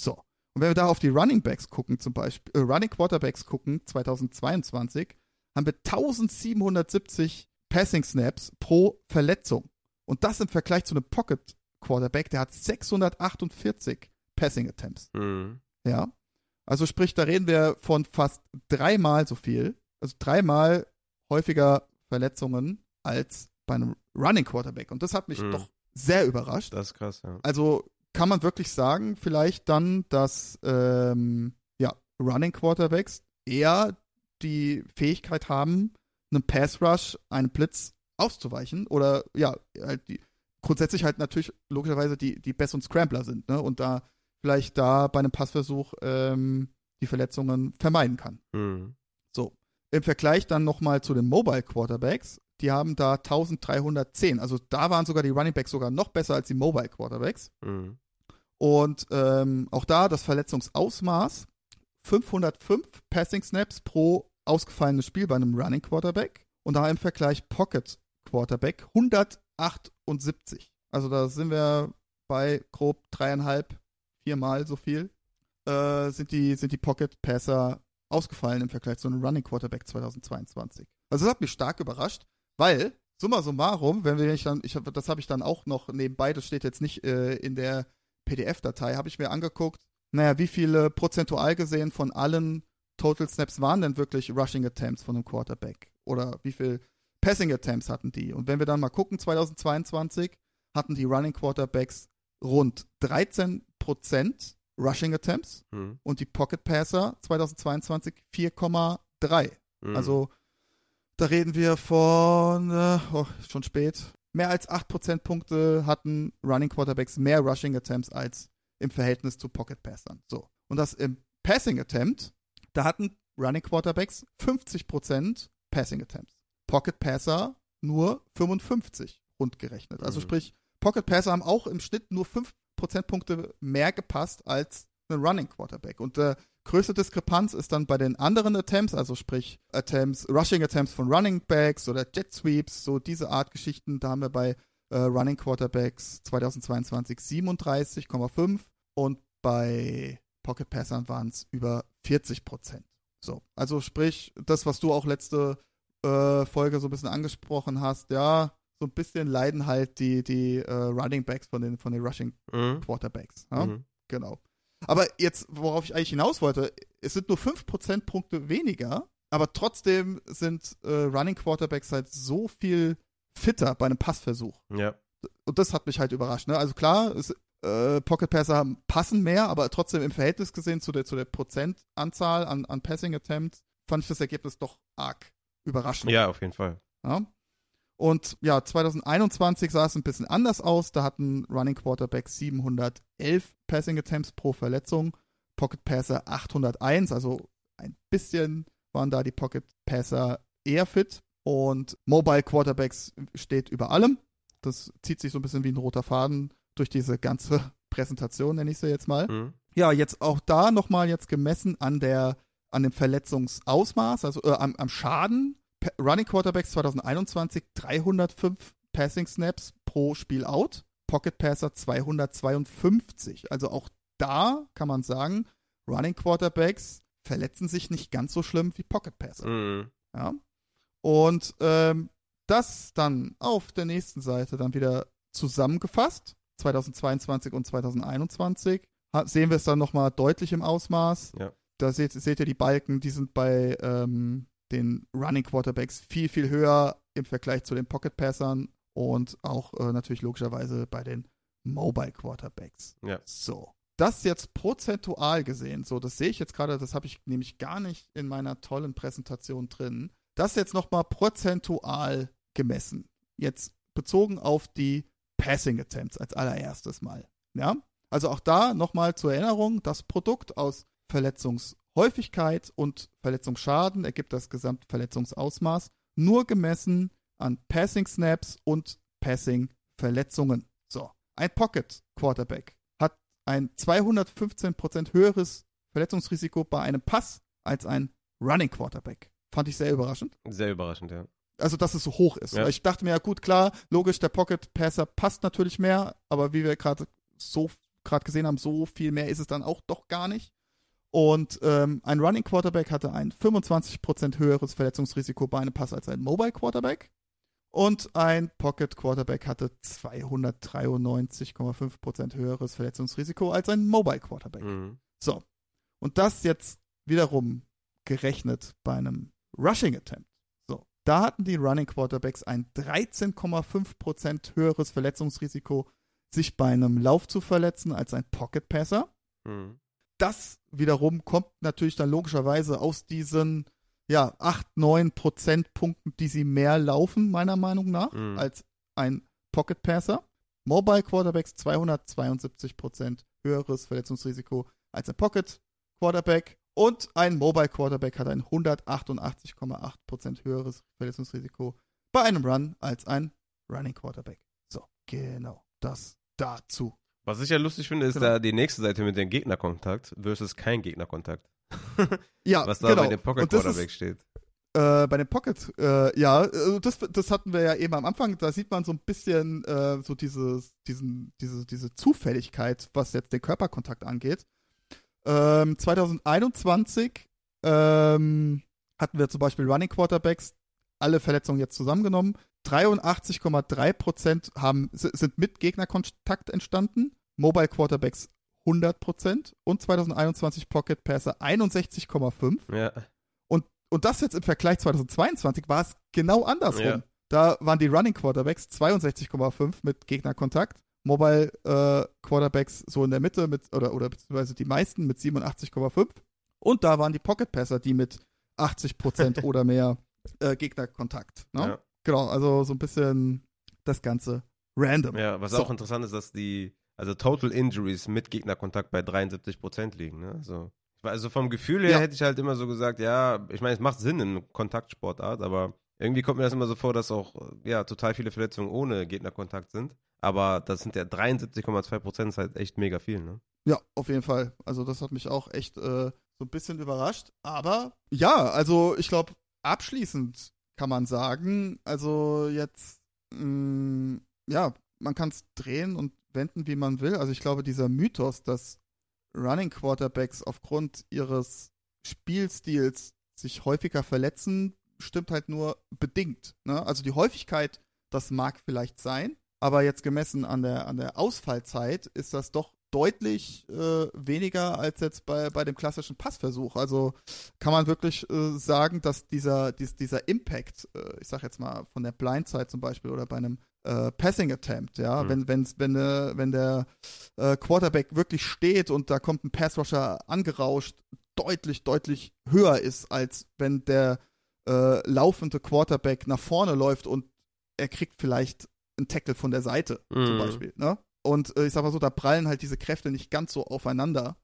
So. Und wenn wir da auf die Running Backs gucken, zum Beispiel, äh, Running Quarterbacks gucken, 2022, haben wir 1770 Passing Snaps pro Verletzung. Und das im Vergleich zu einem Pocket Quarterback, der hat 648 Passing Attempts. Mhm. Ja. Also sprich, da reden wir von fast dreimal so viel, also dreimal häufiger Verletzungen als bei einem Running Quarterback. Und das hat mich Mhm. doch sehr überrascht. Das ist krass, ja. Also kann man wirklich sagen, vielleicht dann, dass ähm, ja, Running Quarterbacks eher die Fähigkeit haben, einem Pass Rush, einem Blitz auszuweichen oder ja, halt die, grundsätzlich halt natürlich logischerweise die, die besseren Scrambler sind, ne? Und da vielleicht da bei einem Passversuch ähm, die Verletzungen vermeiden kann. Mhm. So. Im Vergleich dann nochmal zu den Mobile Quarterbacks, die haben da 1310. Also da waren sogar die Running Backs sogar noch besser als die Mobile Quarterbacks. Mhm. Und ähm, auch da das Verletzungsausmaß 505 Passing Snaps pro ausgefallenes Spiel bei einem Running Quarterback. Und da im Vergleich Pocket Quarterback 178. Also da sind wir bei grob dreieinhalb, viermal so viel. Äh, sind, die, sind die Pocket Passer ausgefallen im Vergleich zu einem Running Quarterback 2022. Also das hat mich stark überrascht, weil, summa summarum, wenn wir dann, ich hab, das habe ich dann auch noch nebenbei, das steht jetzt nicht äh, in der PDF-Datei, habe ich mir angeguckt, naja, wie viele prozentual gesehen von allen Total Snaps waren denn wirklich Rushing Attempts von einem Quarterback? Oder wie viel Passing Attempts hatten die? Und wenn wir dann mal gucken, 2022 hatten die Running Quarterbacks rund 13% Rushing Attempts Mhm. und die Pocket Passer 2022 4,3. Mhm. Also da reden wir von, äh, oh, schon spät, mehr als 8 Prozentpunkte hatten Running Quarterbacks mehr Rushing Attempts als im Verhältnis zu Pocket Passern. So. Und das im Passing Attempt, da hatten Running Quarterbacks 50% Passing Attempts. Pocket Passer nur 55 rund gerechnet. Also Mhm. sprich, Pocket Passer haben auch im Schnitt nur 5 Prozentpunkte mehr gepasst als ein Running Quarterback. Und äh, größte Diskrepanz ist dann bei den anderen Attempts, also sprich Attempts, Rushing Attempts von Running Backs oder Jet Sweeps, so diese Art Geschichten. Da haben wir bei äh, Running Quarterbacks 2022 37,5 und bei Pocket Passern waren es über 40 Prozent. So, also sprich, das, was du auch letzte äh, Folge so ein bisschen angesprochen hast, ja, so ein bisschen leiden halt die, die äh, Running Backs von den, von den Rushing Mhm. Quarterbacks. Ja? Mhm. Genau. Aber jetzt, worauf ich eigentlich hinaus wollte, es sind nur 5 Prozentpunkte weniger, aber trotzdem sind äh, Running Quarterbacks halt so viel fitter bei einem Passversuch. Ja. Und das hat mich halt überrascht. Ne? Also klar, es, äh, Pocket Passer passen mehr, aber trotzdem im Verhältnis gesehen zu der, zu der Prozentanzahl an, an Passing Attempts fand ich das Ergebnis doch arg überraschend. ja, auf jeden Fall. Ja? Und ja, 2021 sah es ein bisschen anders aus. Da hatten Running Quarterbacks 711 Passing Attempts pro Verletzung, Pocket Passer 801, also ein bisschen waren da die Pocket Passer eher fit. Und Mobile Quarterbacks steht über allem. Das zieht sich so ein bisschen wie ein roter Faden durch diese ganze Präsentation, nenne ich sie jetzt mal. Mhm. Ja, jetzt auch da nochmal jetzt gemessen an der, an dem Verletzungsausmaß, also äh, am, am Schaden. Running Quarterbacks 2021 305 Passing Snaps pro Spiel out, Pocket Passer 252. Also auch da kann man sagen, Running Quarterbacks verletzen sich nicht ganz so schlimm wie Pocket Passer. Mhm. Ja. Und ähm, das dann auf der nächsten Seite dann wieder zusammengefasst, 2022 und 2021, ha- sehen wir es dann nochmal deutlich im Ausmaß. Ja. Da seht, seht ihr die Balken, die sind bei ähm, den Running Quarterbacks viel, viel höher im Vergleich zu den Pocket Passern und auch äh, natürlich logischerweise bei den Mobile Quarterbacks. Ja. So. Das jetzt prozentual gesehen, so, das sehe ich jetzt gerade, das habe ich nämlich gar nicht in meiner tollen Präsentation drin. Das jetzt nochmal prozentual gemessen. Jetzt bezogen auf die Passing Attempts als allererstes Mal. Ja? Also auch da nochmal zur Erinnerung, das Produkt aus Verletzungshäufigkeit und Verletzungsschaden ergibt das Gesamtverletzungsausmaß, nur gemessen an Passing Snaps und Passing Verletzungen. So, ein Pocket Quarterback hat ein 215% höheres Verletzungsrisiko bei einem Pass als ein Running Quarterback. Fand ich sehr überraschend. Sehr überraschend, ja. Also, dass es so hoch ist. Ja. Ich dachte mir, ja gut, klar, logisch, der Pocket Passer passt natürlich mehr, aber wie wir gerade so gerade gesehen haben, so viel mehr ist es dann auch doch gar nicht. Und ähm, ein Running Quarterback hatte ein 25% höheres Verletzungsrisiko bei einem Pass als ein Mobile Quarterback. Und ein Pocket Quarterback hatte 293,5% höheres Verletzungsrisiko als ein Mobile Quarterback. Mhm. So. Und das jetzt wiederum gerechnet bei einem Rushing Attempt. So. Da hatten die Running Quarterbacks ein 13,5% höheres Verletzungsrisiko, sich bei einem Lauf zu verletzen als ein Pocket Passer. Mhm. Das wiederum kommt natürlich dann logischerweise aus diesen ja, 8, 9 Prozentpunkten, die sie mehr laufen, meiner Meinung nach, Mhm. als ein Pocket Passer. Mobile Quarterbacks 272% höheres Verletzungsrisiko als ein Pocket Quarterback. Und ein Mobile Quarterback hat ein 188,8% höheres Verletzungsrisiko bei einem Run als ein Running Quarterback. So, genau. Das dazu. Was ich ja lustig finde, ist Genau. da die nächste Seite mit dem Gegnerkontakt versus kein Gegnerkontakt. Ja, Was da genau. bei dem Pocket ist- Quarterback steht. Äh, bei dem Pocket, äh, ja, äh, das, das hatten wir ja eben am Anfang, da sieht man so ein bisschen äh, so dieses, diesen, diese, diese Zufälligkeit, was jetzt den Körperkontakt angeht. Ähm, 2021 ähm, hatten wir zum Beispiel Running Quarterbacks, alle Verletzungen jetzt zusammengenommen. 83,3% haben, s- sind mit Gegnerkontakt entstanden. Mobile Quarterbacks 100% und 2021 Pocket Passer 61,5%. Ja. Und das jetzt im Vergleich 2022 war es genau andersrum. Ja. Da waren die Running Quarterbacks 62,5 mit Gegnerkontakt, Mobile äh, Quarterbacks so in der Mitte mit oder oder beziehungsweise die meisten mit 87,5 und da waren die Pocket Passer die mit 80% oder mehr äh, Gegnerkontakt. Ne? Ja. Genau, also so ein bisschen das Ganze random. ja, was So. auch interessant ist, dass die, also Total Injuries mit Gegnerkontakt bei 73% liegen. Ne? Also Also vom Gefühl her Ja. hätte ich halt immer so gesagt, ja, ich meine, es macht Sinn in Kontaktsportart, aber irgendwie kommt mir das immer so vor, dass auch ja total viele Verletzungen ohne Gegnerkontakt sind. Aber das sind ja 73,2 Prozent, ist halt echt mega viel, ne? Ja, auf jeden Fall. Also das hat mich auch echt äh, so ein bisschen überrascht. Aber ja, also ich glaube, abschließend kann man sagen, also jetzt, mh, ja, man kann es drehen und wenden, wie man will. Also ich glaube, dieser Mythos, dass Running Quarterbacks aufgrund ihres Spielstils sich häufiger verletzen, stimmt halt nur bedingt. Ne? Also die Häufigkeit, das mag vielleicht sein, aber jetzt gemessen an der, an der Ausfallzeit ist das doch deutlich äh, weniger als jetzt bei, bei dem klassischen Passversuch. Also kann man wirklich äh, sagen, dass dieser, dies, dieser Impact, äh, ich sag jetzt mal von der Blindside zum Beispiel oder bei einem äh, Passing Attempt, ja, Mhm. wenn, wenn's, wenn, äh, wenn der äh, Quarterback wirklich steht und da kommt ein Passrusher angerauscht, deutlich, deutlich höher ist, als wenn der laufende Quarterback nach vorne läuft und er kriegt vielleicht einen Tackle von der Seite zum Mhm. Beispiel. Ne? Und äh, ich sag mal so, da prallen halt diese Kräfte nicht ganz so aufeinander.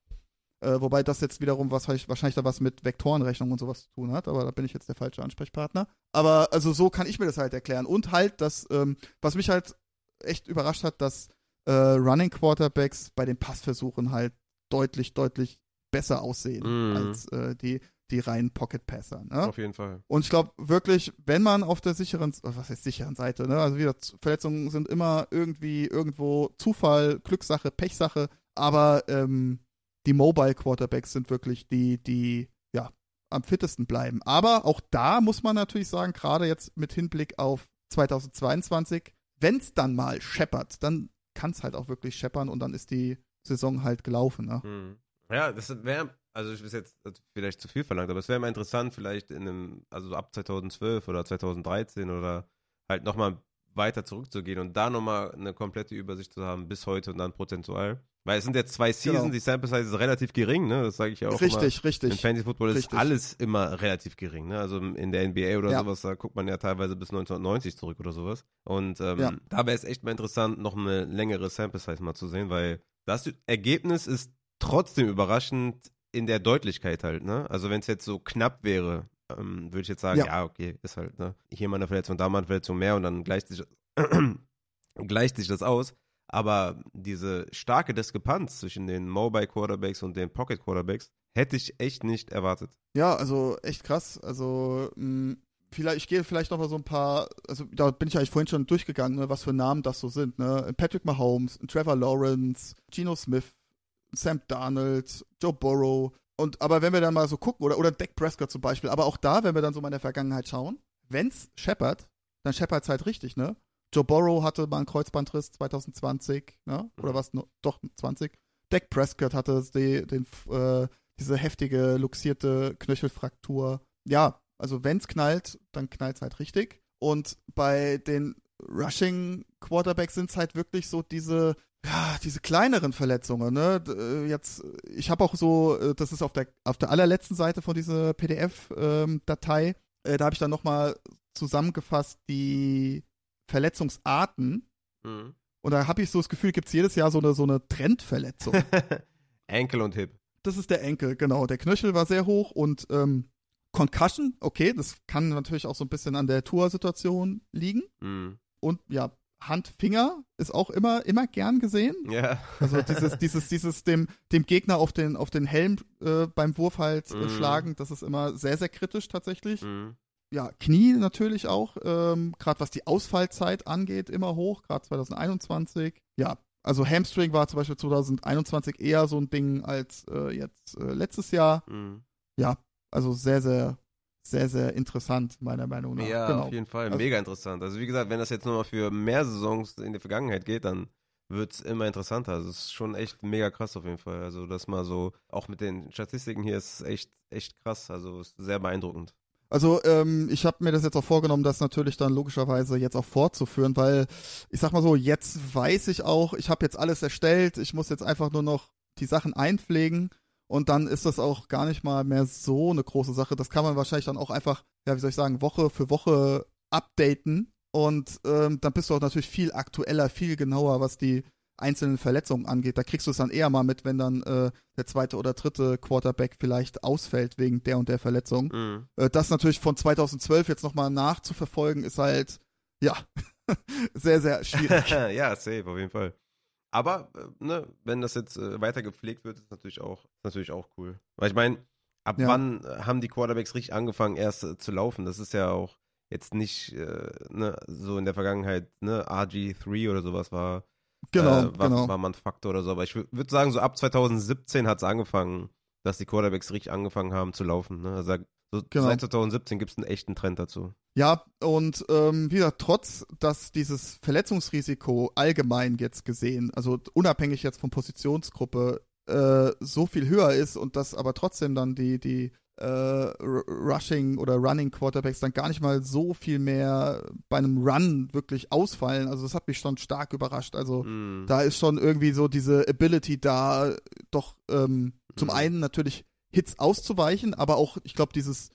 Äh, wobei das jetzt wiederum was wahrscheinlich da was mit Vektorenrechnung und sowas zu tun hat, aber da bin ich jetzt der falsche Ansprechpartner. Aber also so kann ich mir das halt erklären. Und halt, dass, ähm, was mich halt echt überrascht hat, dass äh, Running Quarterbacks bei den Passversuchen halt deutlich, deutlich besser aussehen Mhm. als äh, die, die reinen Pocket-Passer. Ne? Auf jeden Fall. Und ich glaube wirklich, wenn man auf der sicheren, oh, was heißt sicheren Seite, ne? Also wieder, Verletzungen sind immer irgendwie irgendwo Zufall, Glückssache, Pechsache, aber ähm, die Mobile Quarterbacks sind wirklich die, die ja am fittesten bleiben. Aber auch da muss man natürlich sagen, gerade jetzt mit Hinblick auf 2022, wenn es dann mal scheppert, dann kann es halt auch wirklich scheppern und dann ist die Saison halt gelaufen. Ne? Mhm. Ja, das wäre, also ich ist jetzt vielleicht zu viel verlangt, aber es wäre mal interessant, vielleicht in einem, also ab 2012 oder 2013 oder halt nochmal weiter zurückzugehen und da nochmal eine komplette Übersicht zu haben bis heute und dann prozentual. Weil es sind jetzt zwei Seasons, Genau. die Sample Size ist relativ gering, ne? Das sage ich ja auch immer. Richtig, Im richtig. Fantasy Football ist Richtig. alles immer relativ gering, ne? Also in der NBA oder Ja. sowas, da guckt man ja teilweise bis 1990 zurück oder sowas. Und ähm, Ja. da wäre es echt mal interessant, noch eine längere Sample Size mal zu sehen, weil das Ergebnis ist trotzdem überraschend in der Deutlichkeit halt, ne? Also wenn es jetzt so knapp wäre, ähm, würde ich jetzt sagen, Ja. ja. okay, ist halt, ne? Hier mal eine Verletzung, da mal eine Verletzung mehr und dann gleicht sich, gleicht sich das aus. Aber diese starke Diskrepanz zwischen den Mobile Quarterbacks und den Pocket Quarterbacks hätte ich echt nicht erwartet. Ja, also echt krass. Also mh, vielleicht, ich gehe vielleicht noch mal so ein paar, also da bin ich eigentlich vorhin schon durchgegangen, ne, was für Namen das so sind. Ne? Patrick Mahomes, Trevor Lawrence, Geno Smith, Sam Darnold, Joe Burrow. Und aber wenn wir dann mal so gucken, oder, oder Dak Prescott zum Beispiel, aber auch da, wenn wir dann so mal in der Vergangenheit schauen, wenn's scheppert, dann scheppert's halt richtig, ne? Joe Burrow hatte mal einen Kreuzbandriss 2020, ne? Oder was? No, doch, 20. Dak Prescott hatte die, den, äh, diese heftige, luxierte Knöchelfraktur. Ja, also wenn's knallt, dann knallt's halt richtig. Und bei den Rushing Quarterbacks sind's halt wirklich so diese, ja, diese kleineren Verletzungen, ne? Äh, Jetzt, ich habe auch so, äh, das ist auf der, auf der allerletzten Seite von dieser PDF-Datei, äh, da habe ich dann nochmal zusammengefasst die Verletzungsarten. Mhm. Und da habe ich so das Gefühl, gibt's jedes Jahr so eine, so eine Trendverletzung. Ankle und Hip. das ist der Enkel, genau. Der Knöchel war sehr hoch und ähm, Concussion, okay, das kann natürlich auch so ein bisschen an der Tour-Situation liegen. Mhm. Und ja, Hand, Finger ist auch immer, immer gern gesehen. Ja. Also dieses, dieses, dieses dem, dem Gegner auf den, auf den Helm äh, beim Wurf halt äh, Mhm. schlagen, das ist immer sehr, sehr kritisch tatsächlich. Mhm. Ja, Knie natürlich auch, ähm, gerade was die Ausfallzeit angeht, immer hoch, gerade 2021. Ja, also Hamstring war zum Beispiel 2021 eher so ein Ding als äh, jetzt äh, letztes Jahr. Mhm. Ja, also sehr, sehr, sehr, sehr interessant, meiner Meinung nach. Ja, genau. auf jeden Fall. Also- Mega interessant. Also wie gesagt, wenn das jetzt nochmal für mehr Saisons in die Vergangenheit geht, dann wird es immer interessanter. Also es ist schon echt mega krass auf jeden Fall. Also das mal so, auch mit den Statistiken hier ist echt, echt krass. Also ist sehr beeindruckend. Also ähm, ich habe mir das jetzt auch vorgenommen, das natürlich dann logischerweise jetzt auch fortzuführen, weil ich sag mal so, jetzt weiß ich auch, ich habe jetzt alles erstellt, ich muss jetzt einfach nur noch die Sachen einpflegen und dann ist das auch gar nicht mal mehr so eine große Sache. Das kann man wahrscheinlich dann auch einfach, ja wie soll ich sagen, Woche für Woche updaten und ähm, dann bist du auch natürlich viel aktueller, viel genauer, was die einzelnen Verletzungen angeht. Da kriegst du es dann eher mal mit, wenn dann äh, der zweite oder dritte Quarterback vielleicht ausfällt wegen der und der Verletzung. Mhm. Äh, das natürlich von 2012 jetzt nochmal nachzuverfolgen, ist halt, ja, sehr, sehr schwierig. ja, safe, auf jeden Fall. Aber, äh, ne, wenn das jetzt äh, weiter gepflegt wird, ist natürlich auch, ist natürlich auch cool. Weil ich meine, ab Ja. wann äh, haben die Quarterbacks richtig angefangen, erst äh, zu laufen? Das ist ja auch jetzt nicht ne, so in der Vergangenheit, ne, RG3 oder sowas war, genau, war, genau. war mal ein Faktor oder so. Aber ich würde sagen, so ab 2017 hat es angefangen, dass die Quarterbacks richtig angefangen haben zu laufen. Ne? Also so Genau. seit 2017 gibt es einen echten Trend dazu. Ja, und ähm, wie gesagt, trotz, dass dieses Verletzungsrisiko allgemein jetzt gesehen, also unabhängig jetzt von Positionsgruppe, äh, so viel höher ist und dass aber trotzdem dann die, die äh, Rushing oder Running Quarterbacks dann gar nicht mal so viel mehr bei einem Run wirklich ausfallen. Also das hat mich schon stark überrascht. Also Mhm. da ist schon irgendwie so diese Ability da, doch ähm, zum Mhm. einen natürlich Hits auszuweichen, aber auch, ich glaube, dieses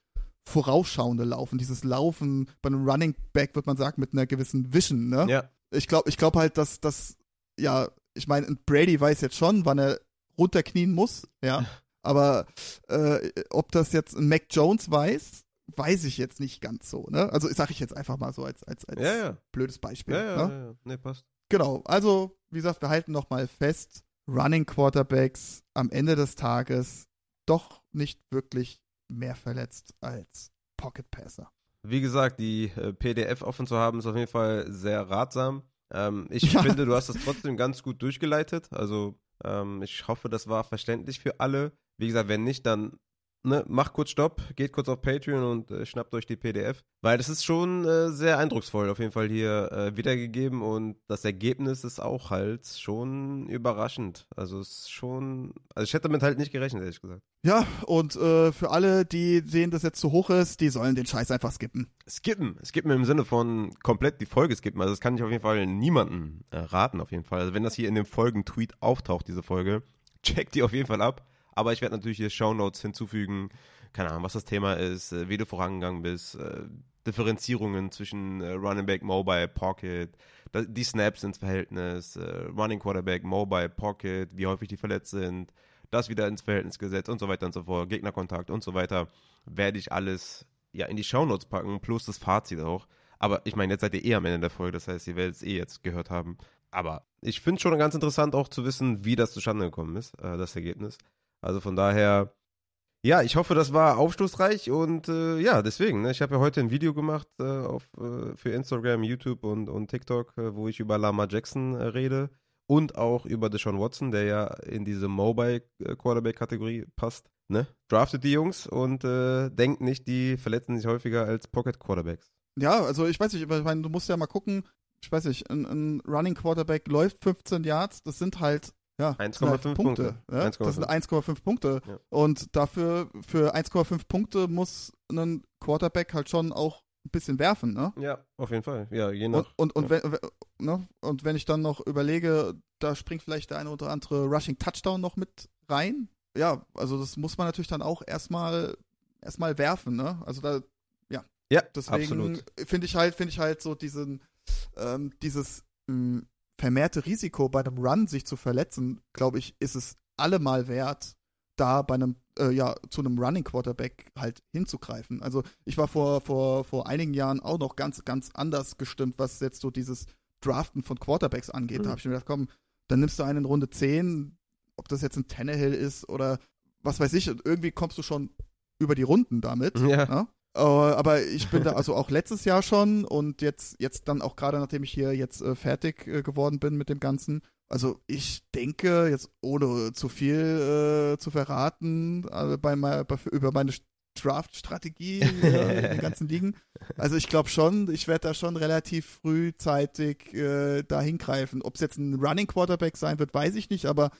vorausschauende Laufen, dieses Laufen bei einem Running Back, wird man sagen, mit einer gewissen Vision, ne? Ja, Ich glaube ich glaub halt, dass das, ja, ich meine, Brady weiß jetzt schon, wann er runterknien muss, ja. Aber äh, ob das jetzt ein Mac Jones weiß, weiß ich jetzt nicht ganz so, ne? Also sage ich jetzt einfach mal so als, als, als ja, ja. blödes Beispiel. Ja, ne? ja, ja. Nee, passt. Genau, also wie gesagt, wir halten nochmal fest, Running Quarterbacks am Ende des Tages doch nicht wirklich mehr verletzt als Pocket Passer. Wie gesagt, die äh, PDF offen zu haben, ist auf jeden Fall sehr ratsam. Ähm, ich Ja. finde, du hast das trotzdem ganz gut durchgeleitet. Also ähm, ich hoffe, das war verständlich für alle. Wie gesagt, wenn nicht, dann ne, macht kurz Stopp, geht kurz auf Patreon und äh, schnappt euch die PDF. Weil das ist schon äh, sehr eindrucksvoll auf jeden Fall hier äh, wiedergegeben und das Ergebnis ist auch halt schon überraschend. Also es ist schon, also ich hätte damit halt nicht gerechnet, ehrlich gesagt. Ja, und äh, für alle, die sehen, dass jetzt zu hoch ist, die sollen den Scheiß einfach skippen. Skippen. Skippen im Sinne von komplett die Folge skippen. Also das kann ich auf jeden Fall niemandem äh, raten, auf jeden Fall. Also wenn das hier in dem Folgen-Tweet auftaucht, diese Folge, checkt die auf jeden Fall ab. Aber ich werde natürlich hier Shownotes hinzufügen, keine Ahnung, was das Thema ist, äh, wie du vorangegangen bist, äh, Differenzierungen zwischen äh, Running Back, Mobile, Pocket, die Snaps ins Verhältnis, äh, Running Quarterback, Mobile, Pocket, wie häufig die verletzt sind, das wieder ins Verhältnis gesetzt und so weiter und so fort, Gegnerkontakt und so weiter, werde ich alles ja in die Shownotes packen, plus das Fazit auch. Aber ich meine, jetzt seid ihr eh am Ende der Folge, das heißt, ihr werdet es eh jetzt gehört haben. Aber ich finde es schon ganz interessant auch zu wissen, wie das zustande gekommen ist, äh, das Ergebnis. Also von daher, ja, ich hoffe, das war aufschlussreich und äh, ja, deswegen, ne, ich habe ja heute ein Video gemacht äh, auf, äh, für Instagram, YouTube und, und TikTok, äh, wo ich über Lama Jackson äh, rede und auch über Deshaun Watson, der ja in diese Mobile äh, Quarterback Kategorie passt. Ne? Draftet die Jungs und denkt nicht, die verletzen sich häufiger als Pocket Quarterbacks. Ja, also ich weiß nicht, ich meine, du musst ja mal gucken, ich weiß nicht, ein, ein Running Quarterback läuft 15 Yards, das sind halt ja, das sind 1,5 halt Punkte. Ja? 1,5. Das sind 1,5 Punkte. Ja. Und dafür, für 1,5 Punkte muss ein Quarterback halt schon auch ein bisschen werfen, ne? Ja, auf jeden Fall. Ja, je Und, nach. und, und, ja. wenn, ne? und wenn ich dann noch überlege, da springt vielleicht der eine oder andere Rushing Touchdown noch mit rein. Ja, also das muss man natürlich dann auch erstmal erstmal werfen, ne? Also da ja, Deswegen absolut. finde ich halt, finde ich halt so diesen, ähm, dieses mh, vermehrte Risiko bei einem Run sich zu verletzen, glaube ich, ist es allemal wert, da bei einem, äh, ja, zu einem Running Quarterback halt hinzugreifen. Also ich war vor, vor, vor einigen Jahren auch noch ganz, ganz anders gestimmt, was jetzt so dieses Draften von Quarterbacks angeht. Mhm. Da habe ich mir gedacht, komm, dann nimmst du einen in Runde 10, ob das jetzt ein Tannehill ist oder was weiß ich, irgendwie kommst du schon über die Runden damit. Ja. Ja? Äh, aber ich bin da also auch letztes Jahr schon und jetzt, jetzt dann auch gerade, nachdem ich hier jetzt äh, fertig äh, geworden bin mit dem Ganzen. Also ich denke, jetzt ohne zu viel äh, zu verraten, äh, bei, mein, bei, über meine Draft-Strategie äh, in den ganzen Ligen. Also ich glaube schon, ich werde da schon relativ frühzeitig äh, da hingreifen. Ob es jetzt ein Running Quarterback sein wird, weiß ich nicht, aber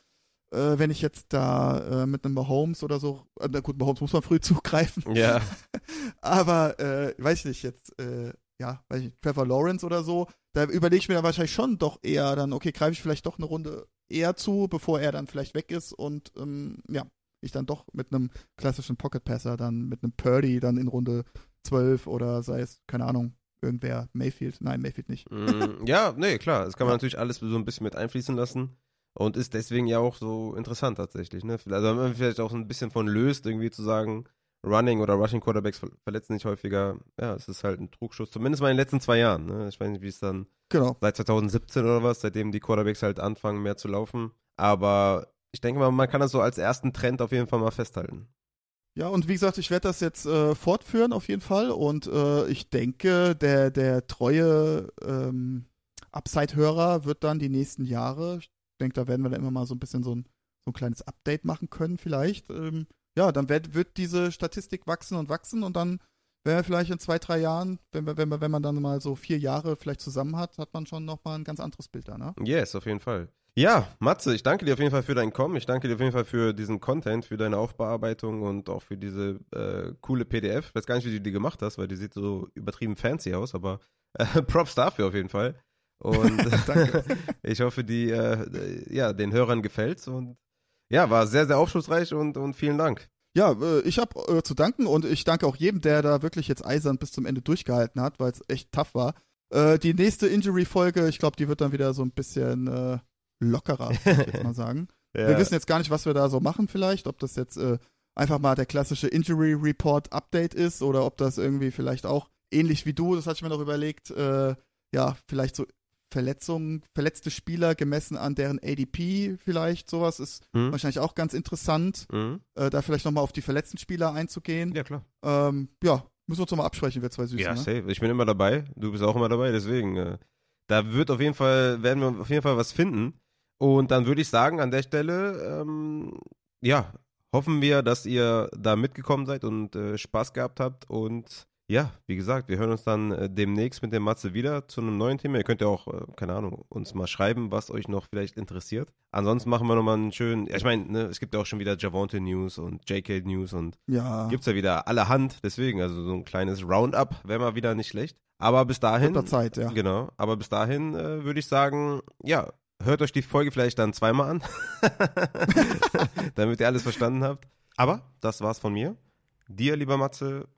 äh, wenn ich jetzt da äh, mit einem Mahomes oder so, äh, na gut, Mahomes muss man früh zugreifen, Ja. aber äh, weiß ich nicht jetzt, äh, ja, weiß ich nicht, Trevor Lawrence oder so, da überlege ich mir dann wahrscheinlich schon doch eher dann, okay, greife ich vielleicht doch eine Runde eher zu, bevor er dann vielleicht weg ist und ähm, ja, ich dann doch mit einem klassischen Pocket Passer dann mit einem Purdy dann in Runde 12 oder sei es, keine Ahnung, irgendwer, Mayfield, nein, Mayfield nicht. Mm, ja, nee, klar, das kann man ja. natürlich alles so ein bisschen mit einfließen lassen und ist deswegen ja auch so interessant tatsächlich. Ne? Also wenn man vielleicht auch ein bisschen von löst, irgendwie zu sagen, Running oder Rushing Quarterbacks verletzen sich häufiger. Ja, es ist halt ein Trugschuss, zumindest mal in den letzten zwei Jahren. Ne? Ich weiß nicht, wie es dann genau. seit 2017 oder was, seitdem die Quarterbacks halt anfangen, mehr zu laufen. Aber ich denke mal, man kann das so als ersten Trend auf jeden Fall mal festhalten. Ja, und wie gesagt, ich werde das jetzt äh, fortführen auf jeden Fall. Und äh, ich denke, der, der treue ähm, Upside-Hörer wird dann die nächsten Jahre, denke, da werden wir dann immer mal so ein bisschen so ein, so ein kleines Update machen können, vielleicht. Ähm, ja, dann wird, wird diese Statistik wachsen und wachsen und dann wenn wir vielleicht in zwei, drei Jahren, wenn, wenn, wenn man dann mal so vier Jahre vielleicht zusammen hat, hat man schon nochmal ein ganz anderes Bild da, ne? Yes, auf jeden Fall. Ja, Matze, ich danke dir auf jeden Fall für dein Kommen. Ich danke dir auf jeden Fall für diesen Content, für deine Aufbearbeitung und auch für diese äh, coole PDF. Ich weiß gar nicht, wie du die gemacht hast, weil die sieht so übertrieben fancy aus, aber äh, Props dafür auf jeden Fall. Und ich hoffe, die, äh, ja, den Hörern gefällt's und ja, war sehr, sehr aufschlussreich und, und vielen Dank. Ja, äh, ich habe äh, zu danken und ich danke auch jedem, der da wirklich jetzt eisern bis zum Ende durchgehalten hat, weil es echt tough war. Äh, die nächste Injury-Folge, ich glaube, die wird dann wieder so ein bisschen äh, lockerer, würde ich mal sagen. ja. Wir wissen jetzt gar nicht, was wir da so machen vielleicht, ob das jetzt äh, einfach mal der klassische Injury Report Update ist oder ob das irgendwie vielleicht auch ähnlich wie du, das hatte ich mir noch überlegt, äh, ja, vielleicht so Verletzungen, verletzte Spieler gemessen an deren ADP vielleicht, sowas ist mhm. wahrscheinlich auch ganz interessant, mhm. äh, da vielleicht nochmal auf die verletzten Spieler einzugehen. Ja, klar. Ähm, ja, müssen wir uns nochmal absprechen, wir zwei Süßen. Ja, ne? safe. Ich bin immer dabei, du bist auch immer dabei, deswegen, äh, da wird auf jeden Fall, werden wir auf jeden Fall was finden. Und dann würde ich sagen, an der Stelle, ähm, ja, hoffen wir, dass ihr da mitgekommen seid und äh, Spaß gehabt habt und ja, wie gesagt, wir hören uns dann äh, demnächst mit dem Matze wieder zu einem neuen Thema. Ihr könnt ja auch, äh, keine Ahnung, uns mal schreiben, was euch noch vielleicht interessiert. Ansonsten machen wir nochmal einen schönen, ja, ich meine, ne, es gibt ja auch schon wieder Javonte News und JK News und ja. es ja wieder allerhand. Deswegen, also so ein kleines Roundup wäre mal wieder nicht schlecht. Aber bis dahin. Mit Zeit, ja. Genau. Aber bis dahin äh, würde ich sagen, ja, hört euch die Folge vielleicht dann zweimal an. damit ihr alles verstanden habt. Aber das war's von mir. Dir, lieber Matze,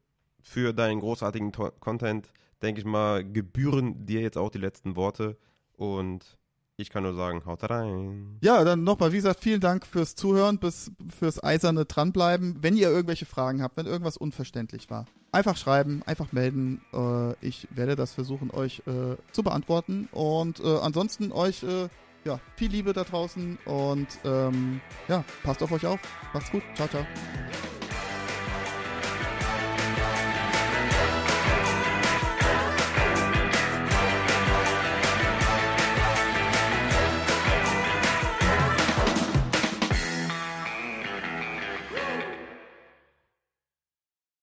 für deinen großartigen to Content, denke ich mal, gebühren dir jetzt auch die letzten Worte. Und ich kann nur sagen, haut rein. Ja, dann nochmal, wie gesagt, vielen Dank fürs Zuhören, bis, fürs eiserne Dranbleiben. Wenn ihr irgendwelche Fragen habt, wenn irgendwas unverständlich war, einfach schreiben, einfach melden. Äh, ich werde das versuchen, euch äh, zu beantworten. Und äh, ansonsten euch äh, ja, viel Liebe da draußen und ähm, ja, passt auf euch auf. Macht's gut. Ciao, ciao.